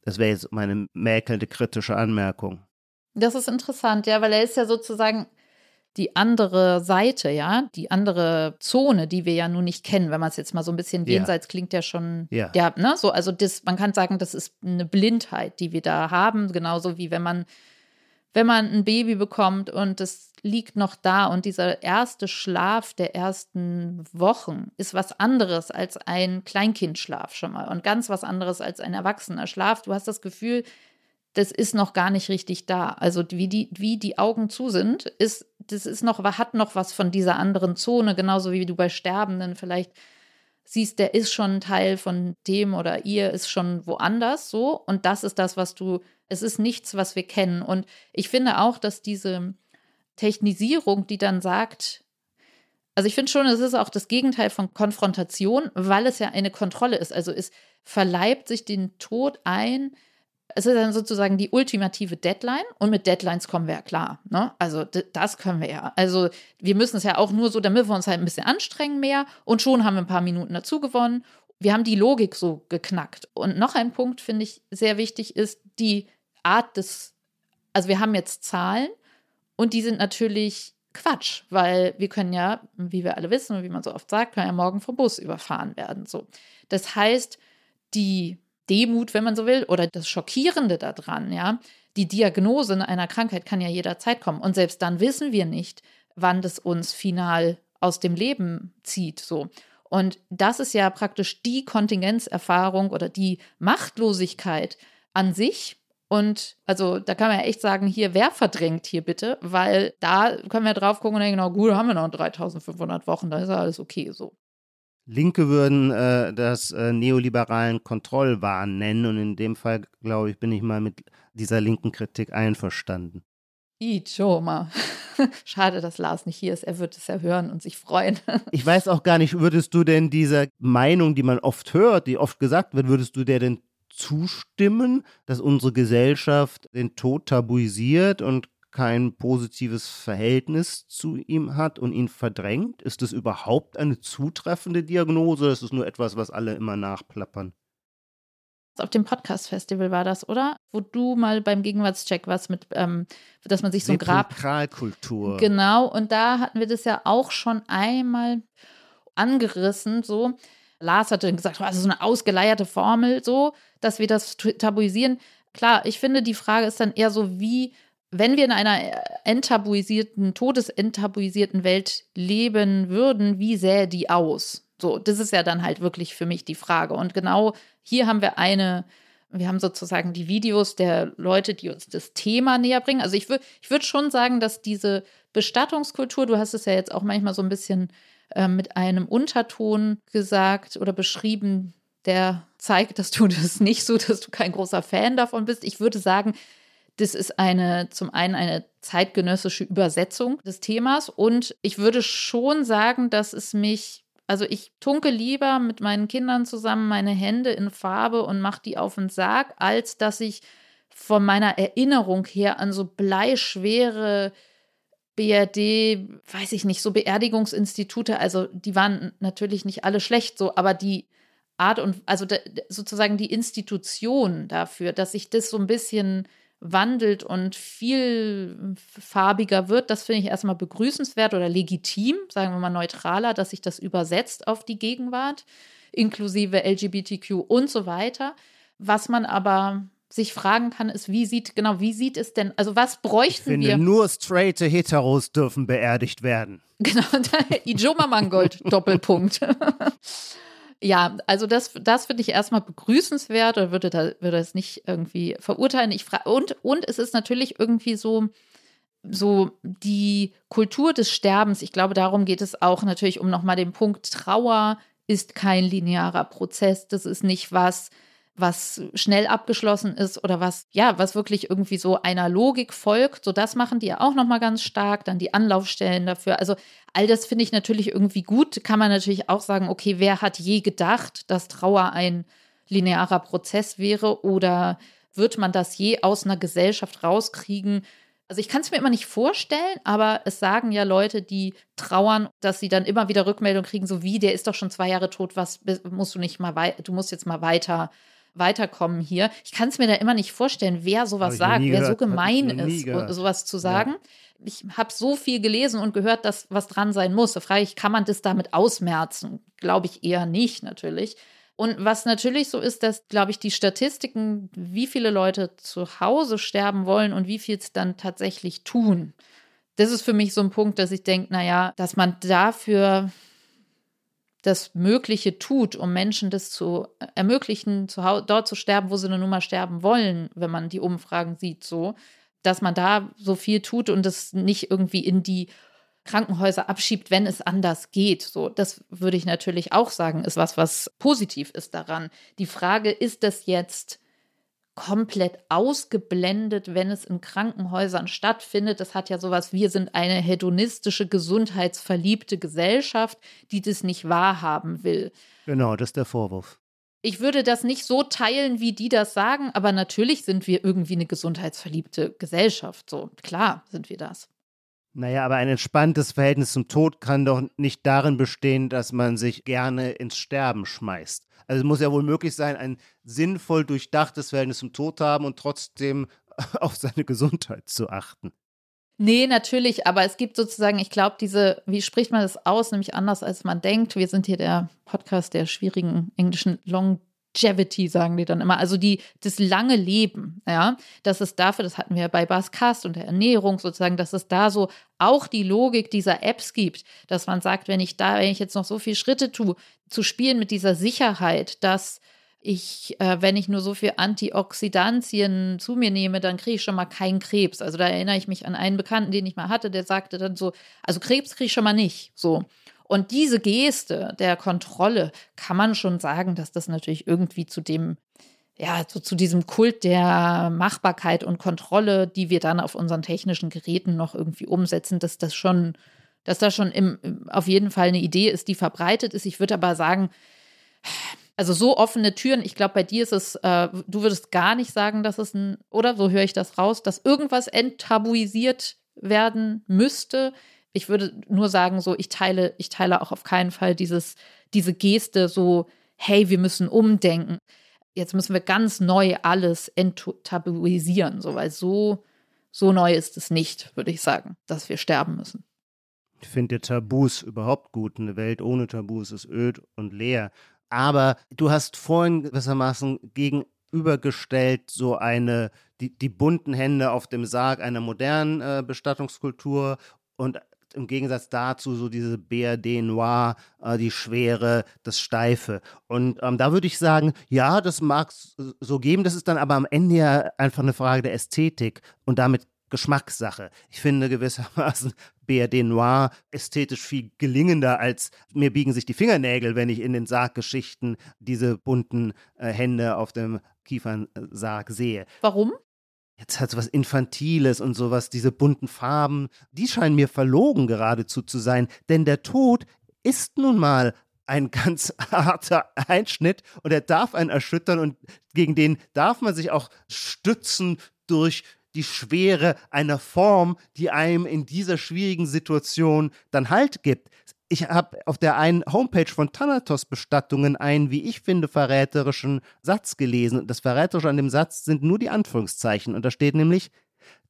Das wäre jetzt meine mäkelnde kritische Anmerkung. Das ist interessant, ja, weil er ist ja sozusagen die andere Seite, ja, die andere Zone, die wir ja nun nicht kennen, wenn man es jetzt mal so ein bisschen Ja. jenseits klingt ja schon, Ja. ja, ne, so, also das, man kann sagen, das ist eine Blindheit, die wir da haben, genauso wie wenn man, wenn man ein Baby bekommt und es liegt noch da und dieser erste Schlaf der ersten Wochen ist was anderes als ein Kleinkindschlaf schon mal und ganz was anderes als ein erwachsener Schlaf. Du hast das Gefühl, das ist noch gar nicht richtig da. Also wie die, wie die Augen zu sind, ist, das ist noch, hat noch was von dieser anderen Zone, genauso wie du bei Sterbenden vielleicht siehst, der ist schon ein Teil von dem oder ihr ist schon woanders so. Und das ist das, was du, es ist nichts, was wir kennen. Und ich finde auch, dass diese Technisierung, die dann sagt, also ich finde schon, es ist auch das Gegenteil von Konfrontation, weil es ja eine Kontrolle ist. Also es verleibt sich den Tod ein. Es ist dann sozusagen die ultimative Deadline und mit Deadlines kommen wir ja klar. Ne? Also das können wir ja. Also wir müssen es ja auch nur so, damit wir uns halt ein bisschen anstrengen mehr und schon haben wir ein paar Minuten dazu gewonnen. Wir haben die Logik so geknackt. Und noch ein Punkt, finde ich, sehr wichtig ist die Art des, also wir haben jetzt Zahlen und die sind natürlich Quatsch, weil wir können ja, wie wir alle wissen und wie man so oft sagt, können ja morgen vom Bus überfahren werden. So. Das heißt, die Demut, wenn man so will, oder das Schockierende daran, ja, die Diagnose einer Krankheit kann ja jederzeit kommen. Und selbst dann wissen wir nicht, wann das uns final aus dem Leben zieht. So. Und das ist ja praktisch die Kontingenzerfahrung oder die Machtlosigkeit an sich. Und also da kann man ja echt sagen, hier, wer verdrängt hier bitte? Weil da können wir drauf gucken und denken, na gut, haben wir noch 3500 Wochen, da ist ja alles okay so. Linke würden äh, das äh, neoliberalen Kontrollwahn nennen und in dem Fall, glaube ich, bin ich mal mit dieser linken Kritik einverstanden. Ichoma. Schade, dass Lars nicht hier ist. Er wird es ja hören und sich freuen. Ich weiß auch gar nicht, würdest du denn dieser Meinung, die man oft hört, die oft gesagt wird, würdest du der denn zustimmen, dass unsere Gesellschaft den Tod tabuisiert und kein positives Verhältnis zu ihm hat und ihn verdrängt? Ist das überhaupt eine zutreffende Diagnose? Oder ist es nur etwas, was alle immer nachplappern? Auf dem Podcast-Festival war das, oder? Wo du mal beim Gegenwartscheck warst mit, ähm, dass man sich so ein Grab Sakralkultur. Genau, und da hatten wir das ja auch schon einmal angerissen, so. Lars hatte gesagt, ist so eine ausgeleierte Formel, so, dass wir das tabuisieren. Klar, ich finde, die Frage ist dann eher so, wie, wenn wir in einer äh, enttabuisierten, todesenttabuisierten Welt leben würden, wie sähe die aus? So, das ist ja dann halt wirklich für mich die Frage. Und genau hier haben wir eine, wir haben sozusagen die Videos der Leute, die uns das Thema näher bringen. Also ich würde ich würd schon sagen, dass diese Bestattungskultur, du hast es ja jetzt auch manchmal so ein bisschen äh, mit einem Unterton gesagt oder beschrieben, der zeigt, dass du das nicht so, dass du kein großer Fan davon bist. Ich würde sagen, das ist eine, zum einen eine zeitgenössische Übersetzung des Themas und ich würde schon sagen, dass es mich also ich tunke lieber mit meinen Kindern zusammen meine Hände in Farbe und mache die auf den Sarg, als dass ich von meiner Erinnerung her an so bleischwere BRD, weiß ich nicht, so Beerdigungsinstitute, also die waren natürlich nicht alle schlecht so, aber die Art und also da, sozusagen die Institution dafür, dass sich das so ein bisschen wandelt und viel farbiger wird, das finde ich erstmal begrüßenswert oder legitim, sagen wir mal neutraler, dass sich das übersetzt auf die Gegenwart, inklusive LGBTQ und so weiter. Was man aber sich fragen kann, ist, wie sieht, genau, wie sieht es denn, also was bräuchten finde, wir? nur straighte Heteros dürfen beerdigt werden. Genau, Ijoma Mangold, Doppelpunkt. ja, also das, das finde ich erstmal begrüßenswert oder würde, da, würde das nicht irgendwie verurteilen. Ich frage, und, und es ist natürlich irgendwie so, so die Kultur des Sterbens, ich glaube, darum geht es auch natürlich um nochmal den Punkt Trauer ist kein linearer Prozess. Das ist nicht was, was schnell abgeschlossen ist oder was, ja, was wirklich irgendwie so einer Logik folgt. So, das machen die ja auch nochmal ganz stark. Dann die Anlaufstellen dafür. Also, all das finde ich natürlich irgendwie gut. Kann man natürlich auch sagen, okay, wer hat je gedacht, dass Trauer ein linearer Prozess wäre oder wird man das je aus einer Gesellschaft rauskriegen? Also ich kann es mir immer nicht vorstellen, aber es sagen ja Leute, die trauern, dass sie dann immer wieder Rückmeldung kriegen, so wie, der ist doch schon zwei Jahre tot, was musst du nicht mal weiter, du musst jetzt mal weiter weiterkommen hier. Ich kann es mir da immer nicht vorstellen, wer sowas sagt, wer so gemein ist, sowas zu sagen. Ja. Ich habe so viel gelesen und gehört, dass was dran sein muss. Da frage ich, kann man das damit ausmerzen? Glaube ich eher nicht, natürlich. Und was natürlich so ist, dass, glaube ich, die Statistiken, wie viele Leute zu Hause sterben wollen und wie viel es dann tatsächlich tun. Das ist für mich so ein Punkt, dass ich denke, naja, dass man dafür das Mögliche tut, um Menschen das zu ermöglichen, zu dort zu sterben, wo sie nun mal sterben wollen, wenn man die Umfragen sieht, so, dass man da so viel tut und das nicht irgendwie in die Krankenhäuser abschiebt, wenn es anders geht. So, das würde ich natürlich auch sagen, ist was, was positiv ist daran. Die Frage, ist das jetzt komplett ausgeblendet, wenn es in Krankenhäusern stattfindet. Das hat ja sowas, wir sind eine hedonistische, gesundheitsverliebte Gesellschaft, die das nicht wahrhaben will. Genau, das ist der Vorwurf. Ich würde das nicht so teilen, wie die das sagen, aber natürlich sind wir irgendwie eine gesundheitsverliebte Gesellschaft. So, klar sind wir das. Naja, aber ein entspanntes Verhältnis zum Tod kann doch nicht darin bestehen, dass man sich gerne ins Sterben schmeißt. Also es muss ja wohl möglich sein, ein sinnvoll durchdachtes Verhältnis zum Tod haben und trotzdem auf seine Gesundheit zu achten. Nee, natürlich, aber es gibt sozusagen, ich glaube, diese, wie spricht man das aus, nämlich anders als man denkt. Wir sind hier der Podcast der schwierigen englischen Long Longevity, sagen die dann immer, also die, das lange Leben, ja, dass es dafür, das hatten wir bei Baskast und der Ernährung sozusagen, dass es da so auch die Logik dieser Apps gibt, dass man sagt, wenn ich da, wenn ich jetzt noch so viele Schritte tue, zu spielen mit dieser Sicherheit, dass ich, äh, wenn ich nur so viel Antioxidantien zu mir nehme, dann kriege ich schon mal keinen Krebs. Also da erinnere ich mich an einen Bekannten, den ich mal hatte, der sagte dann so, also Krebs kriege ich schon mal nicht. So. Und diese Geste der Kontrolle kann man schon sagen, dass das natürlich irgendwie zu dem, ja, so zu diesem Kult der Machbarkeit und Kontrolle, die wir dann auf unseren technischen Geräten noch irgendwie umsetzen, dass das schon, dass das schon im, auf jeden Fall eine Idee ist, die verbreitet ist. Ich würde aber sagen, also so offene Türen, ich glaube, bei dir ist es, äh, du würdest gar nicht sagen, dass es ein, oder so höre ich das raus, dass irgendwas enttabuisiert werden müsste ich würde nur sagen, so, ich teile, ich teile auch auf keinen Fall dieses, diese Geste so, hey, wir müssen umdenken. Jetzt müssen wir ganz neu alles enttabuisieren, so, weil so, so neu ist es nicht, würde ich sagen, dass wir sterben müssen. Ich finde Tabus überhaupt gut. Eine Welt ohne Tabus ist öd und leer. Aber du hast vorhin gewissermaßen gegenübergestellt so eine, die, die bunten Hände auf dem Sarg einer modernen äh, Bestattungskultur und im Gegensatz dazu so diese BRD Noir, äh, die Schwere, das Steife. Und ähm, da würde ich sagen, ja, das mag es so geben, das ist dann aber am Ende ja einfach eine Frage der Ästhetik und damit Geschmackssache. Ich finde gewissermaßen BRD Noir ästhetisch viel gelingender als mir biegen sich die Fingernägel, wenn ich in den Sarggeschichten diese bunten äh, Hände auf dem Kiefernsarg sehe. Warum? Jetzt hat so was Infantiles und sowas, diese bunten Farben, die scheinen mir verlogen geradezu zu sein, denn der Tod ist nun mal ein ganz harter Einschnitt und er darf einen erschüttern und gegen den darf man sich auch stützen durch die Schwere einer Form, die einem in dieser schwierigen Situation dann Halt gibt ich habe auf der einen Homepage von Thanatos Bestattungen einen, wie ich finde, verräterischen Satz gelesen. Das Verräterische an dem Satz sind nur die Anführungszeichen. Und da steht nämlich,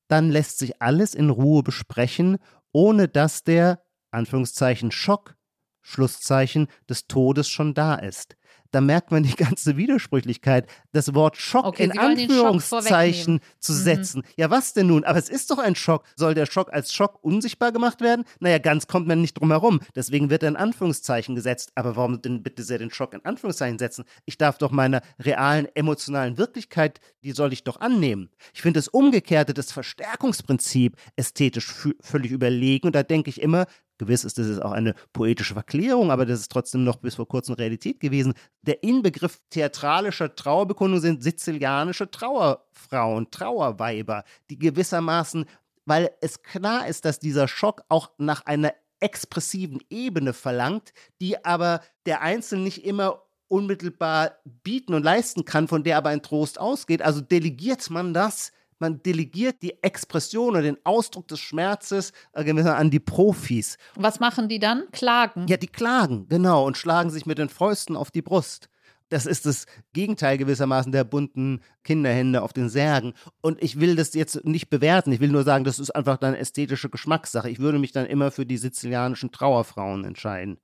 dann lässt sich alles in Ruhe besprechen, ohne dass der Anführungszeichen Schock, Schlusszeichen des Todes schon da ist da merkt man die ganze Widersprüchlichkeit, das Wort Schock okay, in Anführungszeichen Schock zu mhm. setzen. Mhm. Ja, was denn nun? Aber es ist doch ein Schock. Soll der Schock als Schock unsichtbar gemacht werden? Naja, ganz kommt man nicht drum herum. Deswegen wird er in Anführungszeichen gesetzt. Aber warum denn bitte sehr den Schock in Anführungszeichen setzen? Ich darf doch meiner realen emotionalen Wirklichkeit, die soll ich doch annehmen. Ich finde das Umgekehrte, das Verstärkungsprinzip ästhetisch völlig überlegen. Und da denke ich immer, Gewiss ist das auch eine poetische Verklärung, aber das ist trotzdem noch bis vor kurzem Realität gewesen. Der Inbegriff theatralischer Trauerbekundung sind sizilianische Trauerfrauen, Trauerweiber, die gewissermaßen, weil es klar ist, dass dieser Schock auch nach einer expressiven Ebene verlangt, die aber der Einzelne nicht immer unmittelbar bieten und leisten kann, von der aber ein Trost ausgeht. Also delegiert man das man delegiert die Expression oder den Ausdruck des Schmerzes äh, an die Profis. Was machen die dann? Klagen. Ja, die klagen, genau, und schlagen sich mit den Fäusten auf die Brust. Das ist das Gegenteil gewissermaßen der bunten Kinderhände auf den Särgen. Und ich will das jetzt nicht bewerten. Ich will nur sagen, das ist einfach dann ästhetische Geschmackssache. Ich würde mich dann immer für die sizilianischen Trauerfrauen entscheiden.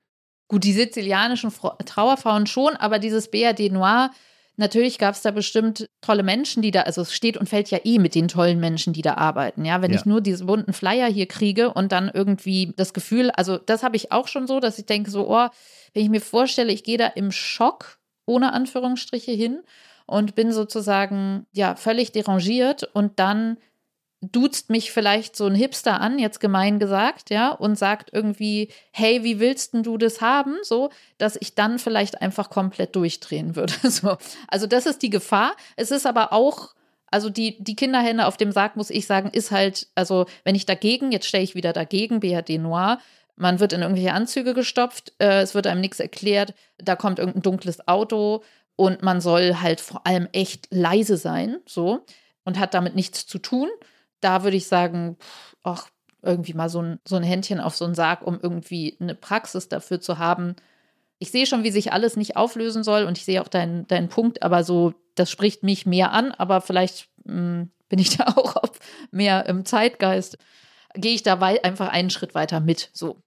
Gut, die sizilianischen Trauerfrauen schon, aber dieses BRD Noir Natürlich gab es da bestimmt tolle Menschen, die da, also es steht und fällt ja eh mit den tollen Menschen, die da arbeiten. Ja, wenn ja. ich nur diese bunten Flyer hier kriege und dann irgendwie das Gefühl, also das habe ich auch schon so, dass ich denke so, oh, wenn ich mir vorstelle, ich gehe da im Schock ohne Anführungsstriche hin und bin sozusagen ja völlig derangiert und dann duzt mich vielleicht so ein Hipster an, jetzt gemein gesagt, ja, und sagt irgendwie, hey, wie willst denn du das haben? So, dass ich dann vielleicht einfach komplett durchdrehen würde. So. Also, das ist die Gefahr. Es ist aber auch, also die, die Kinderhände auf dem Sarg, muss ich sagen, ist halt, also, wenn ich dagegen, jetzt stelle ich wieder dagegen, BRD Noir, man wird in irgendwelche Anzüge gestopft, äh, es wird einem nichts erklärt, da kommt irgendein dunkles Auto und man soll halt vor allem echt leise sein, so, und hat damit nichts zu tun da würde ich sagen, ach, irgendwie mal so ein, so ein Händchen auf so einen Sarg, um irgendwie eine Praxis dafür zu haben. Ich sehe schon, wie sich alles nicht auflösen soll und ich sehe auch deinen, deinen Punkt, aber so, das spricht mich mehr an, aber vielleicht mh, hm, bin ich da auch auf mehr im Zeitgeist. Gehe ich da einfach einen Schritt weiter mit, so.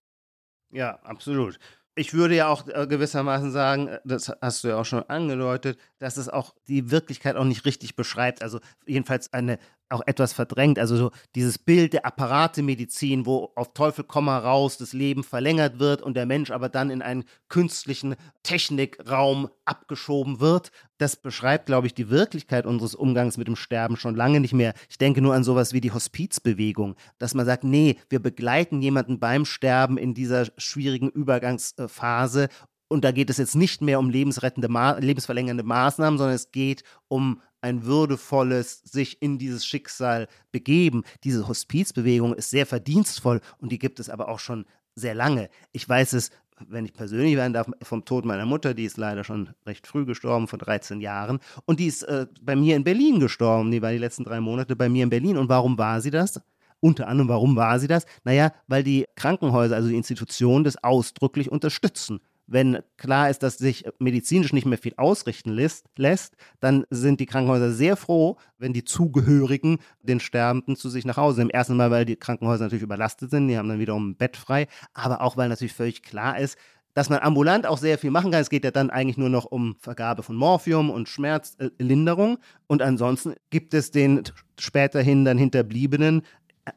Ja, absolut. Ich würde ja auch äh, gewissermaßen sagen, äh, das hast du ja auch schon angedeutet, dass es auch die Wirklichkeit auch nicht richtig beschreibt. Also jedenfalls eine auch etwas verdrängt. Also so dieses Bild der Apparatemedizin, wo auf Teufel komm raus das Leben verlängert wird und der Mensch aber dann in einen künstlichen Technikraum abgeschoben wird. Das beschreibt, glaube ich, die Wirklichkeit unseres Umgangs mit dem Sterben schon lange nicht mehr. Ich denke nur an sowas wie die Hospizbewegung, dass man sagt, nee, wir begleiten jemanden beim Sterben in dieser schwierigen Übergangsphase und da geht es jetzt nicht mehr um lebensrettende, lebensverlängernde Maßnahmen, sondern es geht um ein würdevolles sich in dieses Schicksal begeben. Diese Hospizbewegung ist sehr verdienstvoll und die gibt es aber auch schon sehr lange. Ich weiß es, wenn ich persönlich werden darf, vom Tod meiner Mutter, die ist leider schon recht früh gestorben, vor 13 Jahren. Und die ist äh, bei mir in Berlin gestorben. Die war die letzten drei Monate bei mir in Berlin. Und warum war sie das? Unter anderem, warum war sie das? Naja, weil die Krankenhäuser, also die Institutionen, das ausdrücklich unterstützen wenn klar ist, dass sich medizinisch nicht mehr viel ausrichten lässt, dann sind die Krankenhäuser sehr froh, wenn die Zugehörigen den Sterbenden zu sich nach Hause nehmen. Erstens mal, weil die Krankenhäuser natürlich überlastet sind, die haben dann wiederum ein Bett frei, aber auch, weil natürlich völlig klar ist, dass man ambulant auch sehr viel machen kann. Es geht ja dann eigentlich nur noch um Vergabe von Morphium und Schmerzlinderung. Und ansonsten gibt es den späterhin dann Hinterbliebenen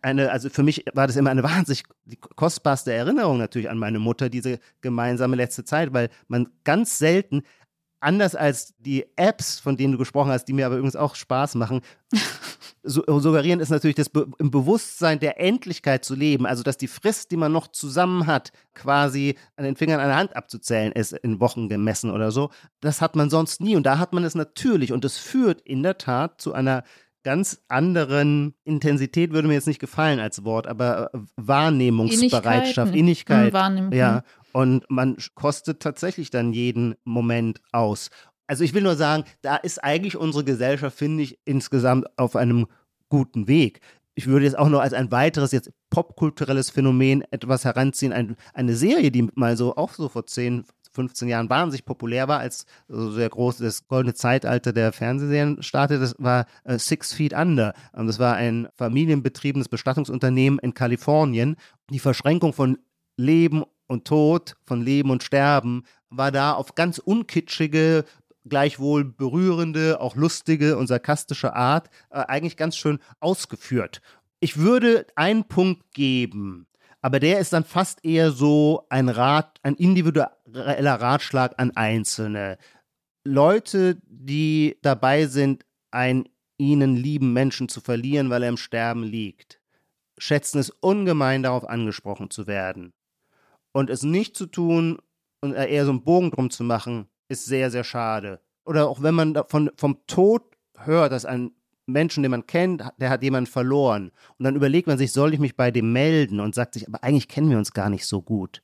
eine, also für mich war das immer eine wahnsinnig kostbarste Erinnerung natürlich an meine Mutter, diese gemeinsame letzte Zeit, weil man ganz selten, anders als die Apps, von denen du gesprochen hast, die mir aber übrigens auch Spaß machen, so, suggerieren ist natürlich das Be im Bewusstsein der Endlichkeit zu leben, also dass die Frist, die man noch zusammen hat, quasi an den Fingern einer Hand abzuzählen ist, in Wochen gemessen oder so. Das hat man sonst nie und da hat man es natürlich und das führt in der Tat zu einer ganz anderen Intensität würde mir jetzt nicht gefallen als Wort, aber äh, Wahrnehmungsbereitschaft, Innigkeit. Wahrnehmen. Ja, und man kostet tatsächlich dann jeden Moment aus. Also ich will nur sagen, da ist eigentlich unsere Gesellschaft, finde ich, insgesamt auf einem guten Weg. Ich würde jetzt auch nur als ein weiteres jetzt popkulturelles Phänomen etwas heranziehen, ein, eine Serie, die mal so auch so vor 10, 15 Jahren wahnsinnig populär war, als so sehr groß das goldene Zeitalter der Fernsehserien startete, das war äh, Six Feet Under. Und das war ein familienbetriebenes Bestattungsunternehmen in Kalifornien. Die Verschränkung von Leben und Tod, von Leben und Sterben war da auf ganz unkitschige, gleichwohl berührende, auch lustige und sarkastische Art äh, eigentlich ganz schön ausgeführt. Ich würde einen Punkt geben, aber der ist dann fast eher so ein Rat, ein individueller Ratschlag an Einzelne. Leute, die dabei sind, einen ihnen lieben Menschen zu verlieren, weil er im Sterben liegt, schätzen es ungemein darauf angesprochen zu werden. Und es nicht zu tun und eher so einen Bogen drum zu machen, ist sehr, sehr schade. Oder auch wenn man von, vom Tod hört, dass ein Menschen, den man kennt, der hat jemanden verloren. Und dann überlegt man sich, soll ich mich bei dem melden? Und sagt sich, aber eigentlich kennen wir uns gar nicht so gut.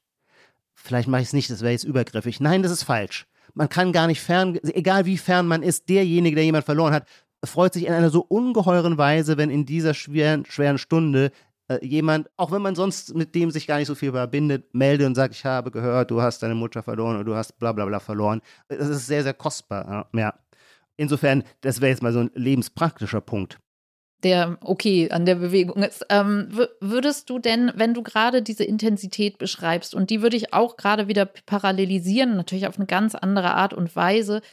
Vielleicht mache ich es nicht, das wäre jetzt übergriffig. Nein, das ist falsch. Man kann gar nicht fern, egal wie fern man ist, derjenige, der jemanden verloren hat, freut sich in einer so ungeheuren Weise, wenn in dieser schweren, schweren Stunde äh, jemand, auch wenn man sonst mit dem sich gar nicht so viel verbindet, meldet und sagt, ich habe gehört, du hast deine Mutter verloren oder du hast bla bla bla verloren. Das ist sehr, sehr kostbar. Ja. Insofern, das wäre jetzt mal so ein lebenspraktischer Punkt der okay an der Bewegung ist. Ähm, würdest du denn, wenn du gerade diese Intensität beschreibst, und die würde ich auch gerade wieder parallelisieren, natürlich auf eine ganz andere Art und Weise,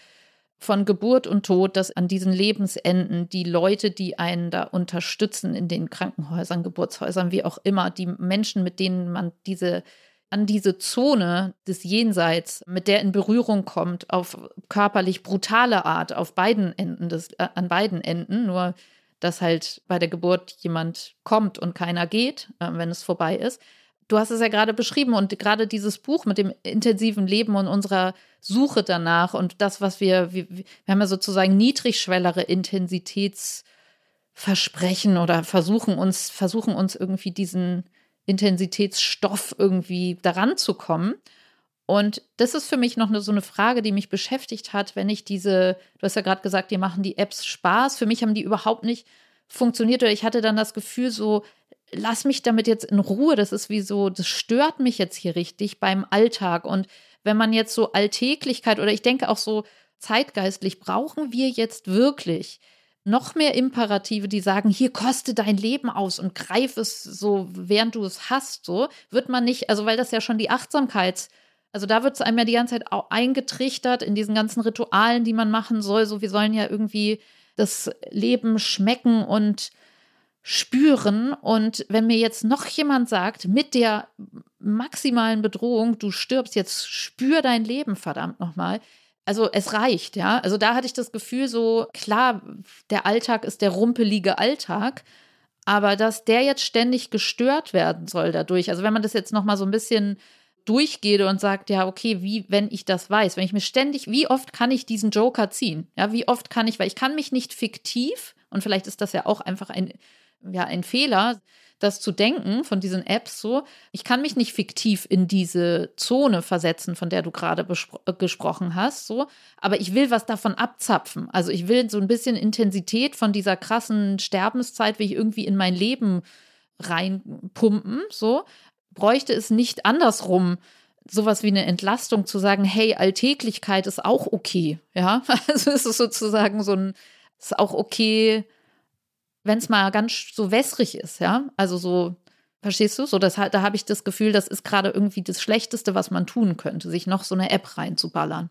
von Geburt und Tod, dass an diesen Lebensenden die Leute, die einen da unterstützen in den Krankenhäusern, Geburtshäusern, wie auch immer, die Menschen, mit denen man diese an diese Zone des Jenseits, mit der in Berührung kommt, auf körperlich brutale Art, auf beiden Enden des, äh, an beiden Enden, nur dass halt bei der Geburt jemand kommt und keiner geht, äh, wenn es vorbei ist. Du hast es ja gerade beschrieben und gerade dieses Buch mit dem intensiven Leben und unserer Suche danach und das, was wir, wir, wir haben ja sozusagen niedrigschwellere Intensitätsversprechen oder versuchen uns, versuchen uns irgendwie diesen Intensitätsstoff irgendwie daran zu kommen. Und das ist für mich noch eine, so eine Frage, die mich beschäftigt hat, wenn ich diese, du hast ja gerade gesagt, die machen die Apps Spaß. Für mich haben die überhaupt nicht funktioniert oder ich hatte dann das Gefühl so, lass mich damit jetzt in Ruhe. Das ist wie so, das stört mich jetzt hier richtig beim Alltag. Und wenn man jetzt so Alltäglichkeit oder ich denke auch so zeitgeistlich, brauchen wir jetzt wirklich noch mehr Imperative, die sagen, hier koste dein Leben aus und greif es so, während du es hast, so, wird man nicht, also weil das ja schon die Achtsamkeits- also da wird es einem ja die ganze Zeit auch eingetrichtert in diesen ganzen Ritualen, die man machen soll. So, wir sollen ja irgendwie das Leben schmecken und spüren. Und wenn mir jetzt noch jemand sagt, mit der maximalen Bedrohung, du stirbst jetzt, spür dein Leben, verdammt nochmal, also es reicht, ja. Also da hatte ich das Gefühl, so klar, der Alltag ist der rumpelige Alltag, aber dass der jetzt ständig gestört werden soll dadurch. Also wenn man das jetzt noch mal so ein bisschen durchgeht und sagt, ja, okay, wie, wenn ich das weiß, wenn ich mir ständig, wie oft kann ich diesen Joker ziehen? Ja, wie oft kann ich, weil ich kann mich nicht fiktiv, und vielleicht ist das ja auch einfach ein, ja, ein Fehler, das zu denken von diesen Apps so, ich kann mich nicht fiktiv in diese Zone versetzen, von der du gerade äh, gesprochen hast, so, aber ich will was davon abzapfen. Also ich will so ein bisschen Intensität von dieser krassen Sterbenszeit, wie ich irgendwie in mein Leben reinpumpen, so. Bräuchte es nicht andersrum, sowas wie eine Entlastung zu sagen, hey, Alltäglichkeit ist auch okay, ja? Also es ist sozusagen so ein, ist auch okay, wenn es mal ganz so wässrig ist, ja. Also so, verstehst du? So, das, da habe ich das Gefühl, das ist gerade irgendwie das Schlechteste, was man tun könnte, sich noch so eine App reinzuballern.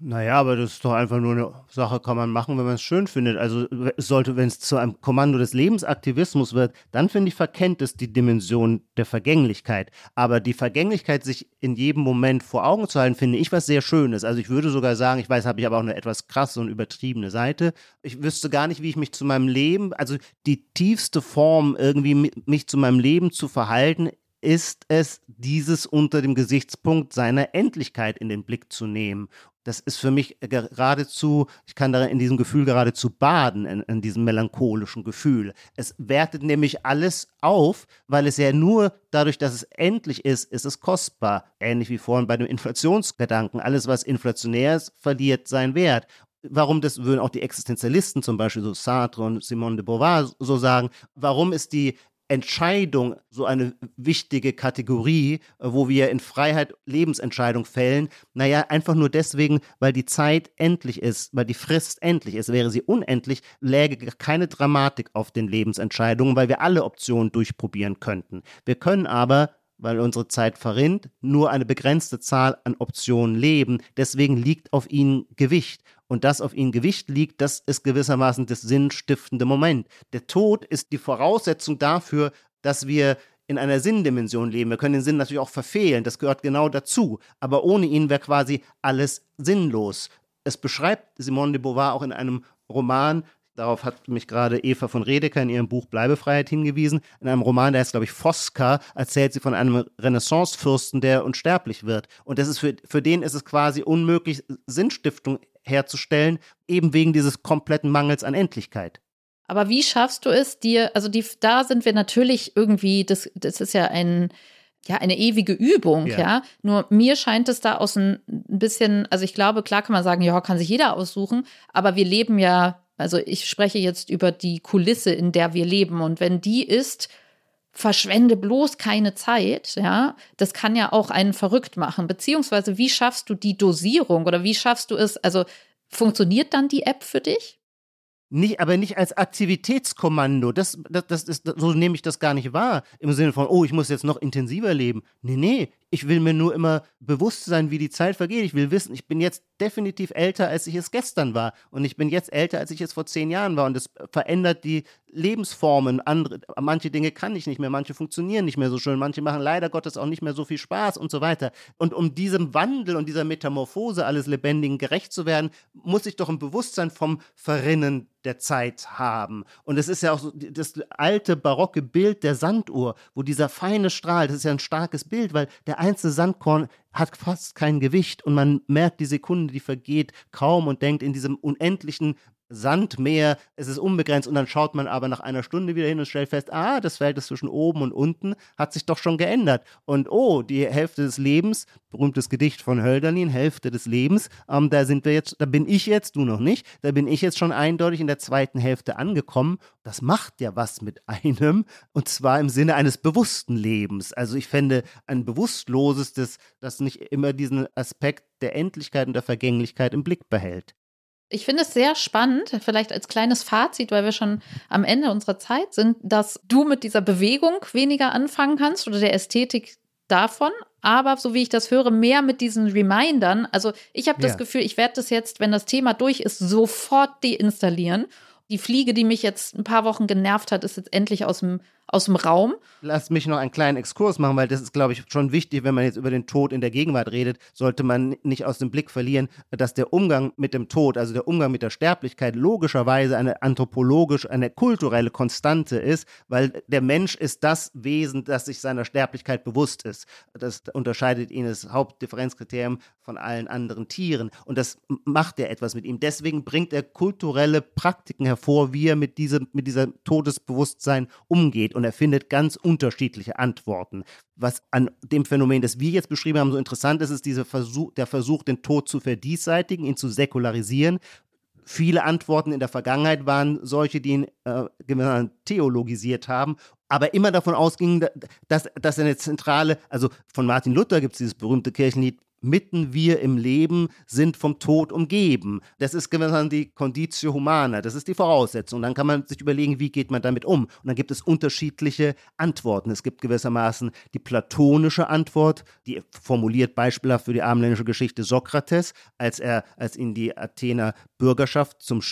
Naja, aber das ist doch einfach nur eine Sache, kann man machen, wenn man es schön findet. Also sollte, wenn es zu einem Kommando des Lebensaktivismus wird, dann finde ich, verkennt es die Dimension der Vergänglichkeit. Aber die Vergänglichkeit, sich in jedem Moment vor Augen zu halten, finde ich was sehr Schönes. Also ich würde sogar sagen, ich weiß, habe ich aber auch eine etwas krasse und übertriebene Seite. Ich wüsste gar nicht, wie ich mich zu meinem Leben, also die tiefste Form irgendwie mich zu meinem Leben zu verhalten, ist es, dieses unter dem Gesichtspunkt seiner Endlichkeit in den Blick zu nehmen das ist für mich geradezu, ich kann da in diesem Gefühl geradezu baden, in, in, diesem melancholischen Gefühl. Es wertet nämlich alles auf, weil es ja nur dadurch, dass es endlich ist, ist es kostbar. Ähnlich wie vorhin bei dem Inflationsgedanken. Alles, was inflationär ist, verliert seinen Wert. Warum das würden auch die Existenzialisten, zum Beispiel so Sartre und Simone de Beauvoir, so sagen, warum ist die Entscheidung so eine wichtige Kategorie, äh, wo wir in Freiheit Lebensentscheidung fällen? Naja, einfach nur deswegen, weil die Zeit endlich ist, weil die Frist endlich ist. Wäre sie unendlich, läge keine Dramatik auf den Lebensentscheidungen, weil wir alle Optionen durchprobieren könnten. Wir können aber weil unsere Zeit verrinnt, nur eine begrenzte Zahl an Optionen leben. Deswegen liegt auf ihnen Gewicht und das auf ihnen Gewicht liegt, das ist gewissermaßen das sinnstiftende Moment. Der Tod ist die Voraussetzung dafür, dass wir in einer Sinndimension leben. Wir können den Sinn natürlich auch verfehlen, das gehört genau dazu. Aber ohne ihn wäre quasi alles sinnlos. Es beschreibt Simone de Beauvoir auch in einem Roman Darauf hat mich gerade Eva von Redeker in ihrem Buch Bleibefreiheit hingewiesen. In einem Roman, der heißt, glaube ich, Fosca, erzählt sie von einem Renaissancefürsten, der unsterblich wird. Und das ist für, für den ist es quasi unmöglich, Sinnstiftung herzustellen, eben wegen dieses kompletten Mangels an Endlichkeit. Aber wie schaffst du es dir, also die, da sind wir natürlich irgendwie, das, das ist ja ein, ja, eine ewige Übung, ja. ja. Nur mir scheint es da aus ein bisschen, also ich glaube, klar kann man sagen, ja, kann sich jeder aussuchen, aber wir leben ja, also ich spreche jetzt über die Kulisse, in der wir leben. Und wenn die ist, verschwende bloß keine Zeit, ja, das kann ja auch einen verrückt machen. Beziehungsweise, wie schaffst du die Dosierung oder wie schaffst du es, also funktioniert dann die App für dich? Nicht, aber nicht als Aktivitätskommando. Das, das, das ist, so nehme ich das gar nicht wahr. Im Sinne von, oh, ich muss jetzt noch intensiver leben. Nee, nee. Ich will mir nur immer bewusst sein, wie die Zeit vergeht. Ich will wissen, ich bin jetzt definitiv älter, als ich es gestern war. Und ich bin jetzt älter, als ich es vor zehn Jahren war. Und das verändert die Lebensformen. Andere, manche Dinge kann ich nicht mehr, manche funktionieren nicht mehr so schön, manche machen leider Gottes auch nicht mehr so viel Spaß und so weiter. Und um diesem Wandel und dieser Metamorphose alles Lebendigen gerecht zu werden, muss ich doch ein Bewusstsein vom Verrinnen der Zeit haben. Und es ist ja auch so das alte barocke Bild der Sanduhr, wo dieser feine Strahl, das ist ja ein starkes Bild, weil der einzelne Sandkorn hat fast kein Gewicht und man merkt die Sekunde, die vergeht, kaum und denkt in diesem unendlichen Sandmeer, es ist unbegrenzt und dann schaut man aber nach einer Stunde wieder hin und stellt fest, ah, das ist zwischen oben und unten, hat sich doch schon geändert. Und oh, die Hälfte des Lebens, berühmtes Gedicht von Hölderlin, Hälfte des Lebens, ähm, da sind wir jetzt, da bin ich jetzt, du noch nicht, da bin ich jetzt schon eindeutig in der zweiten Hälfte angekommen. Das macht ja was mit einem und zwar im Sinne eines bewussten Lebens. Also ich fände ein bewusstloses, das, das nicht immer diesen Aspekt der Endlichkeit und der Vergänglichkeit im Blick behält. Ich finde es sehr spannend, vielleicht als kleines Fazit, weil wir schon am Ende unserer Zeit sind, dass du mit dieser Bewegung weniger anfangen kannst oder der Ästhetik davon, aber so wie ich das höre, mehr mit diesen Remindern. Also ich habe das ja. Gefühl, ich werde das jetzt, wenn das Thema durch ist, sofort deinstallieren. Die Fliege, die mich jetzt ein paar Wochen genervt hat, ist jetzt endlich aus dem aus dem Raum. Lass mich noch einen kleinen Exkurs machen, weil das ist, glaube ich, schon wichtig, wenn man jetzt über den Tod in der Gegenwart redet, sollte man nicht aus dem Blick verlieren, dass der Umgang mit dem Tod, also der Umgang mit der Sterblichkeit, logischerweise eine anthropologisch, eine kulturelle Konstante ist, weil der Mensch ist das Wesen, das sich seiner Sterblichkeit bewusst ist. Das unterscheidet ihn das Hauptdifferenzkriterium von allen anderen Tieren. Und das macht ja etwas mit ihm. Deswegen bringt er kulturelle Praktiken hervor, wie er mit, diesem, mit dieser Todesbewusstsein umgeht und er findet ganz unterschiedliche Antworten. Was an dem Phänomen, das wir jetzt beschrieben haben, so interessant ist, ist dieser Versuch, der Versuch, den Tod zu verdienstseitigen, ihn zu säkularisieren. Viele Antworten in der Vergangenheit waren solche, die ihn äh, theologisiert haben aber immer davon ausgingen, dass, dass eine zentrale, also von Martin Luther gibt es dieses berühmte Kirchenlied, mitten wir im Leben sind vom Tod umgeben. Das ist gewissermaßen die Conditio Humana, das ist die Voraussetzung. Dann kann man sich überlegen, wie geht man damit um. Und dann gibt es unterschiedliche Antworten. Es gibt gewissermaßen die platonische Antwort, die formuliert beispielhaft für die armländische Geschichte Sokrates, als er, als ihn die Athener Bürgerschaft zum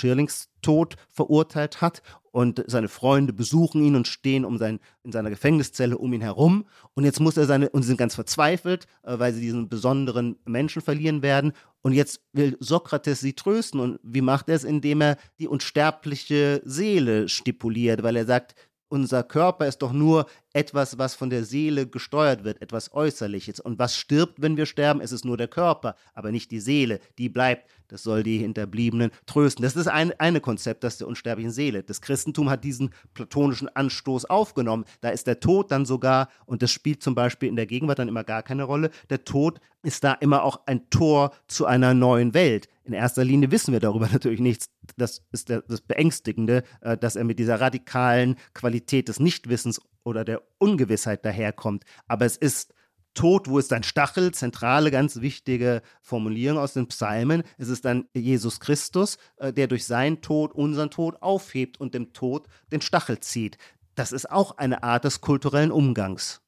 Schirlingstod verurteilt hat und seine Freunde besuchen ihn und stehen um sein, in seiner Gefängniszelle um ihn herum. Und jetzt muss er seine, und sie sind ganz verzweifelt, äh, weil sie diesen besonderen Menschen verlieren werden. Und jetzt will Sokrates sie trösten. Und wie macht er es? Indem er die unsterbliche Seele stipuliert, weil er sagt, unser Körper ist doch nur etwas, was von der Seele gesteuert wird, etwas Äußerliches. Und was stirbt, wenn wir sterben? Es ist nur der Körper, aber nicht die Seele. Die bleibt. Das soll die Hinterbliebenen trösten. Das ist ein eine Konzept, das der unsterblichen Seele. Das Christentum hat diesen platonischen Anstoß aufgenommen. Da ist der Tod dann sogar, und das spielt zum Beispiel in der Gegenwart dann immer gar keine Rolle, der Tod ist da immer auch ein Tor zu einer neuen Welt. In erster Linie wissen wir darüber natürlich nichts. Das ist das Beängstigende, äh, dass er mit dieser radikalen Qualität des Nichtwissens oder der Ungewissheit daherkommt. Aber es ist Tod, wo ist dein Stachel? Zentrale, ganz wichtige Formulierung aus den Psalmen. Es ist dann Jesus Christus, äh, der durch seinen Tod unseren Tod aufhebt und dem Tod den Stachel zieht. Das ist auch eine Art des kulturellen Umgangs.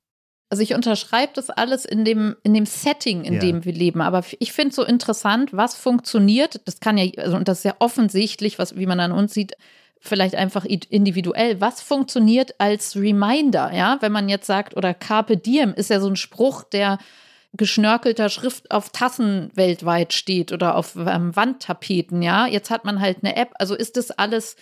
Also ich unterschreibe das alles in dem, in dem Setting, in ja. dem wir leben. Aber ich finde es so interessant, was funktioniert. Das kann ja, also, und das ist ja offensichtlich, was, wie man an uns sieht, vielleicht einfach individuell, was funktioniert als Reminder, ja, wenn man jetzt sagt, oder Carpe Diem ist ja so ein Spruch, der geschnörkelter Schrift auf Tassen weltweit steht oder auf ähm, Wandtapeten, ja. Jetzt hat man halt eine App, also ist das alles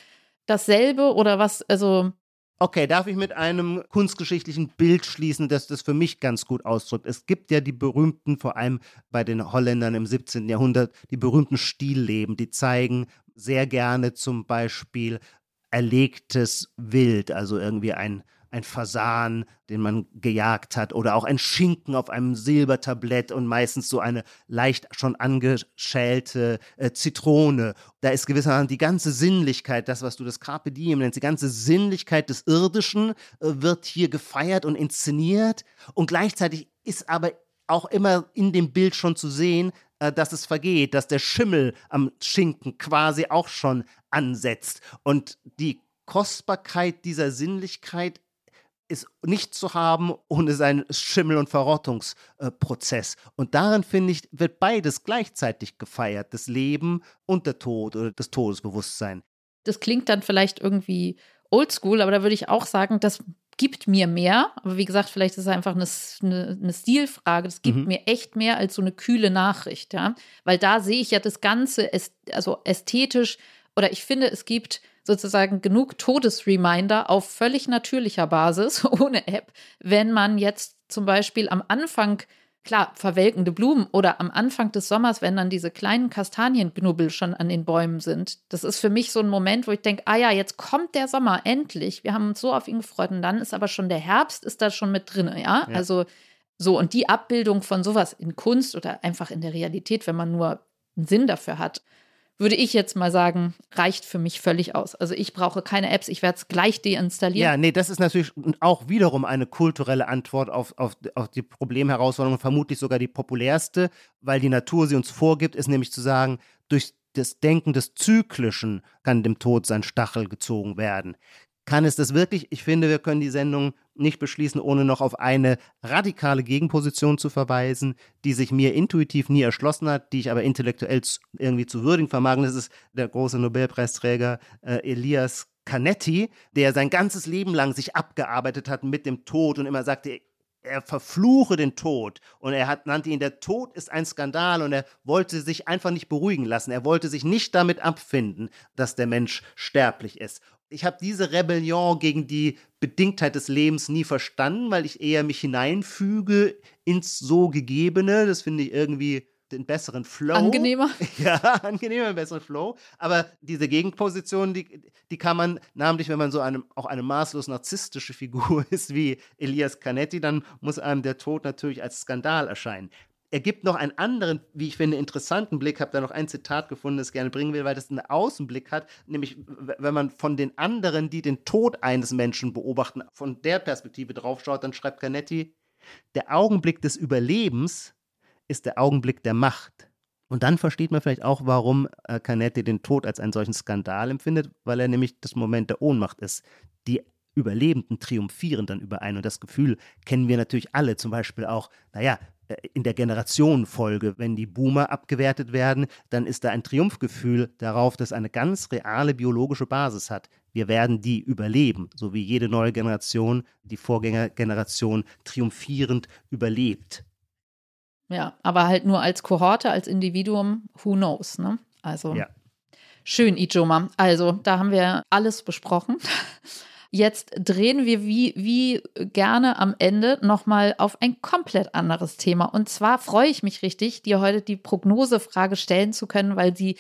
dasselbe oder was, also Okay, darf ich mit einem kunstgeschichtlichen Bild schließen, das das für mich ganz gut ausdrückt? Es gibt ja die berühmten, vor allem bei den Holländern im 17. Jahrhundert, die berühmten Stillleben, die zeigen sehr gerne zum Beispiel erlegtes Wild, also irgendwie ein, ein Fasan, den man gejagt hat, oder auch ein Schinken auf einem Silbertablett und meistens so eine leicht schon angeschälte äh, Zitrone. Da ist gewissermaßen die ganze Sinnlichkeit, das, was du das Carpe Diem nennst, die ganze Sinnlichkeit des Irdischen äh, wird hier gefeiert und inszeniert und gleichzeitig ist aber auch immer in dem Bild schon zu sehen, dass es vergeht, dass der Schimmel am Schinken quasi auch schon ansetzt. Und die Kostbarkeit dieser Sinnlichkeit ist nicht zu haben ohne seinen Schimmel- und Verrottungsprozess. und darin, finde ich, wird beides gleichzeitig gefeiert, das Leben und der Tod oder das Todesbewusstsein. Das klingt dann vielleicht irgendwie oldschool, aber da würde ich auch sagen, das gibt mir mehr. Aber wie gesagt, vielleicht ist es einfach eine, eine, eine Stilfrage. Das gibt mhm. mir echt mehr als so eine kühle Nachricht, ja. Weil da sehe ich ja das Ganze, also ästhetisch, oder ich finde, es gibt sozusagen genug Todesreminder auf völlig natürlicher Basis, ohne App, wenn man jetzt zum Beispiel am Anfang klar, verwelkende Blumen oder am Anfang des Sommers, wenn dann diese kleinen Kastanienbnubbel schon an den Bäumen sind. Das ist für mich so ein Moment, wo ich denke, ah ja, jetzt kommt der Sommer, endlich. Wir haben uns so auf ihn gefreut und dann ist aber schon der Herbst, ist da schon mit drin, ja? ja. Also so und die Abbildung von sowas in Kunst oder einfach in der Realität, wenn man nur einen Sinn dafür hat, würde ich jetzt mal sagen, reicht für mich völlig aus. Also ich brauche keine Apps, ich werde es gleich deinstallieren. Ja, nee, das ist natürlich auch wiederum eine kulturelle Antwort auf, auf, auf die Problemherausforderung, vermutlich sogar die populärste, weil die Natur sie uns vorgibt, ist nämlich zu sagen, durch das Denken des Zyklischen kann dem Tod sein Stachel gezogen werden. Kann es das wirklich? Ich finde, wir können die Sendung nicht beschließen, ohne noch auf eine radikale Gegenposition zu verweisen, die sich mir intuitiv nie erschlossen hat, die ich aber intellektuell irgendwie zu würdigen vermag. Das ist der große Nobelpreisträger äh, Elias Canetti, der sein ganzes Leben lang sich abgearbeitet hat mit dem Tod und immer sagte, er verfluche den Tod und er hat, nannte ihn, der Tod ist ein Skandal und er wollte sich einfach nicht beruhigen lassen. Er wollte sich nicht damit abfinden, dass der Mensch sterblich ist ich habe diese Rebellion gegen die Bedingtheit des Lebens nie verstanden, weil ich eher mich hineinfüge ins so Gegebene. Das finde ich irgendwie den besseren Flow. Angenehmer. Ja, angenehmer, besseren Flow. Aber diese Gegenposition, die, die kann man, namentlich wenn man so einem, auch eine maßlos narzisstische Figur ist wie Elias Canetti, dann muss einem der Tod natürlich als Skandal erscheinen er gibt noch einen anderen, wie ich finde, interessanten Blick. Habe da noch ein Zitat gefunden, das ich gerne bringen will, weil das einen Außenblick hat. Nämlich, wenn man von den anderen, die den Tod eines Menschen beobachten, von der Perspektive draufschaut, dann schreibt Canetti, der Augenblick des Überlebens ist der Augenblick der Macht. Und dann versteht man vielleicht auch, warum äh, Canetti den Tod als einen solchen Skandal empfindet, weil er nämlich das Moment der Ohnmacht ist. Die Überlebenden triumphieren dann über einen. Und das Gefühl kennen wir natürlich alle, zum Beispiel auch, naja, in der Generationenfolge, wenn die Boomer abgewertet werden, dann ist da ein Triumphgefühl darauf, dass eine ganz reale biologische Basis hat. Wir werden die überleben, so wie jede neue Generation die Vorgängergeneration triumphierend überlebt. Ja, aber halt nur als Kohorte, als Individuum, who knows, ne? Also ja. schön, Ijoma. Also, da haben wir alles besprochen. Jetzt drehen wir wie, wie gerne am Ende nochmal auf ein komplett anderes Thema. Und zwar freue ich mich richtig, dir heute die Prognosefrage stellen zu können, weil sie,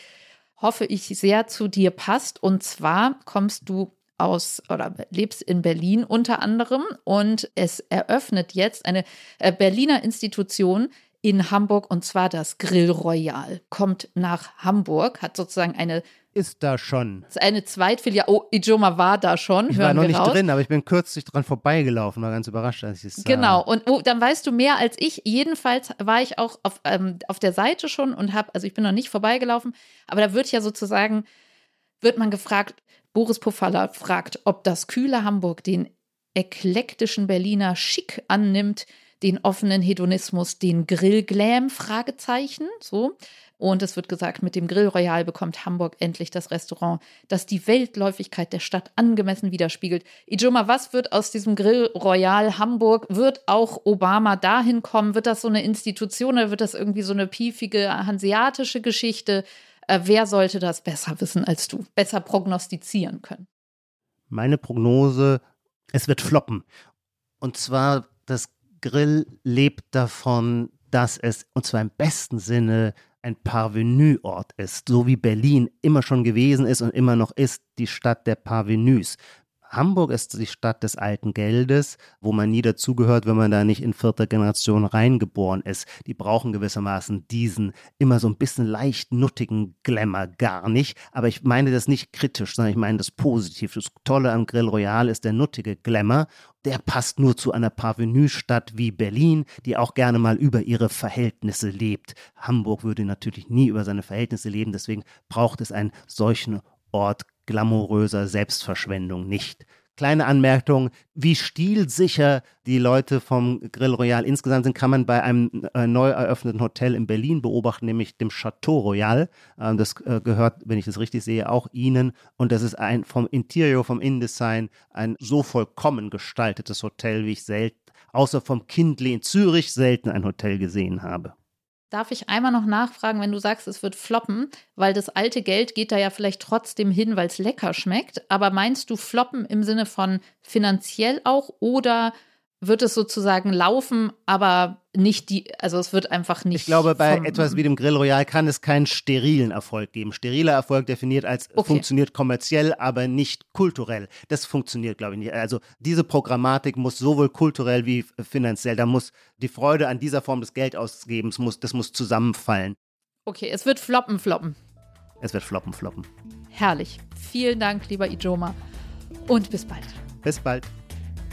hoffe ich, sehr zu dir passt. Und zwar kommst du aus oder lebst in Berlin unter anderem und es eröffnet jetzt eine äh, Berliner Institution, in Hamburg und zwar das Grill Royal. Kommt nach Hamburg, hat sozusagen eine ist da schon. Das ist eine Zweitfiliale. Oh, Ijoma war da schon. Ich war noch nicht raus. drin, aber ich bin kürzlich dran vorbeigelaufen, war ganz überrascht, als ich es sah. Genau, und oh, dann weißt du mehr als ich. Jedenfalls war ich auch auf, ähm, auf der Seite schon und habe, also ich bin noch nicht vorbeigelaufen, aber da wird ja sozusagen, wird man gefragt, Boris Pofalla fragt, ob das kühle Hamburg den eklektischen Berliner Schick annimmt, den offenen Hedonismus, den Grillglam, Fragezeichen, so. Und es wird gesagt, mit dem Grill Royal bekommt Hamburg endlich das Restaurant, das die Weltläufigkeit der Stadt angemessen widerspiegelt. Ijoma, was wird aus diesem Grill Royal Hamburg? Wird auch Obama dahin kommen? Wird das so eine Institution oder wird das irgendwie so eine piefige hanseatische Geschichte? Äh, wer sollte das besser wissen als du? Besser prognostizieren können? Meine Prognose, es wird floppen. Und zwar, das Grill lebt davon, dass es, und zwar im besten Sinne, ein Parvenu-Ort ist, so wie Berlin immer schon gewesen ist und immer noch ist, die Stadt der Parvenus. Hamburg ist die Stadt des alten Geldes, wo man nie dazugehört, wenn man da nicht in vierter Generation reingeboren ist. Die brauchen gewissermaßen diesen immer so ein bisschen leicht nuttigen Glamour gar nicht. Aber ich meine das nicht kritisch, sondern ich meine das positiv. Das Tolle am Grill Royal ist der nuttige Glamour. Der passt nur zu einer Parvenue-Stadt wie Berlin, die auch gerne mal über ihre Verhältnisse lebt. Hamburg würde natürlich nie über seine Verhältnisse leben, deswegen braucht es einen solchen Ort glamouröser Selbstverschwendung nicht. Kleine Anmerkung, wie stilsicher die Leute vom Grill Royal insgesamt sind, kann man bei einem äh, neu eröffneten Hotel in Berlin beobachten, nämlich dem Chateau Royal. Ähm, das äh, gehört, wenn ich das richtig sehe, auch Ihnen. Und das ist ein vom Interior, vom Innendesign, ein so vollkommen gestaltetes Hotel, wie ich selten, außer vom Kindle in Zürich, selten ein Hotel gesehen habe. Darf ich einmal noch nachfragen, wenn du sagst, es wird floppen, weil das alte Geld geht da ja vielleicht trotzdem hin, weil es lecker schmeckt. Aber meinst du floppen im Sinne von finanziell auch oder wird es sozusagen laufen, aber nicht die, also es wird einfach nicht. Ich glaube, bei etwas wie dem Grill Royal kann es keinen sterilen Erfolg geben. Steriler Erfolg definiert als okay. funktioniert kommerziell, aber nicht kulturell. Das funktioniert, glaube ich, nicht. Also diese Programmatik muss sowohl kulturell wie finanziell, da muss die Freude an dieser Form des Geldausgebens, muss, das muss zusammenfallen. Okay, es wird floppen, floppen. Es wird floppen, floppen. Herrlich. Vielen Dank, lieber Ijoma. Und bis bald. Bis bald.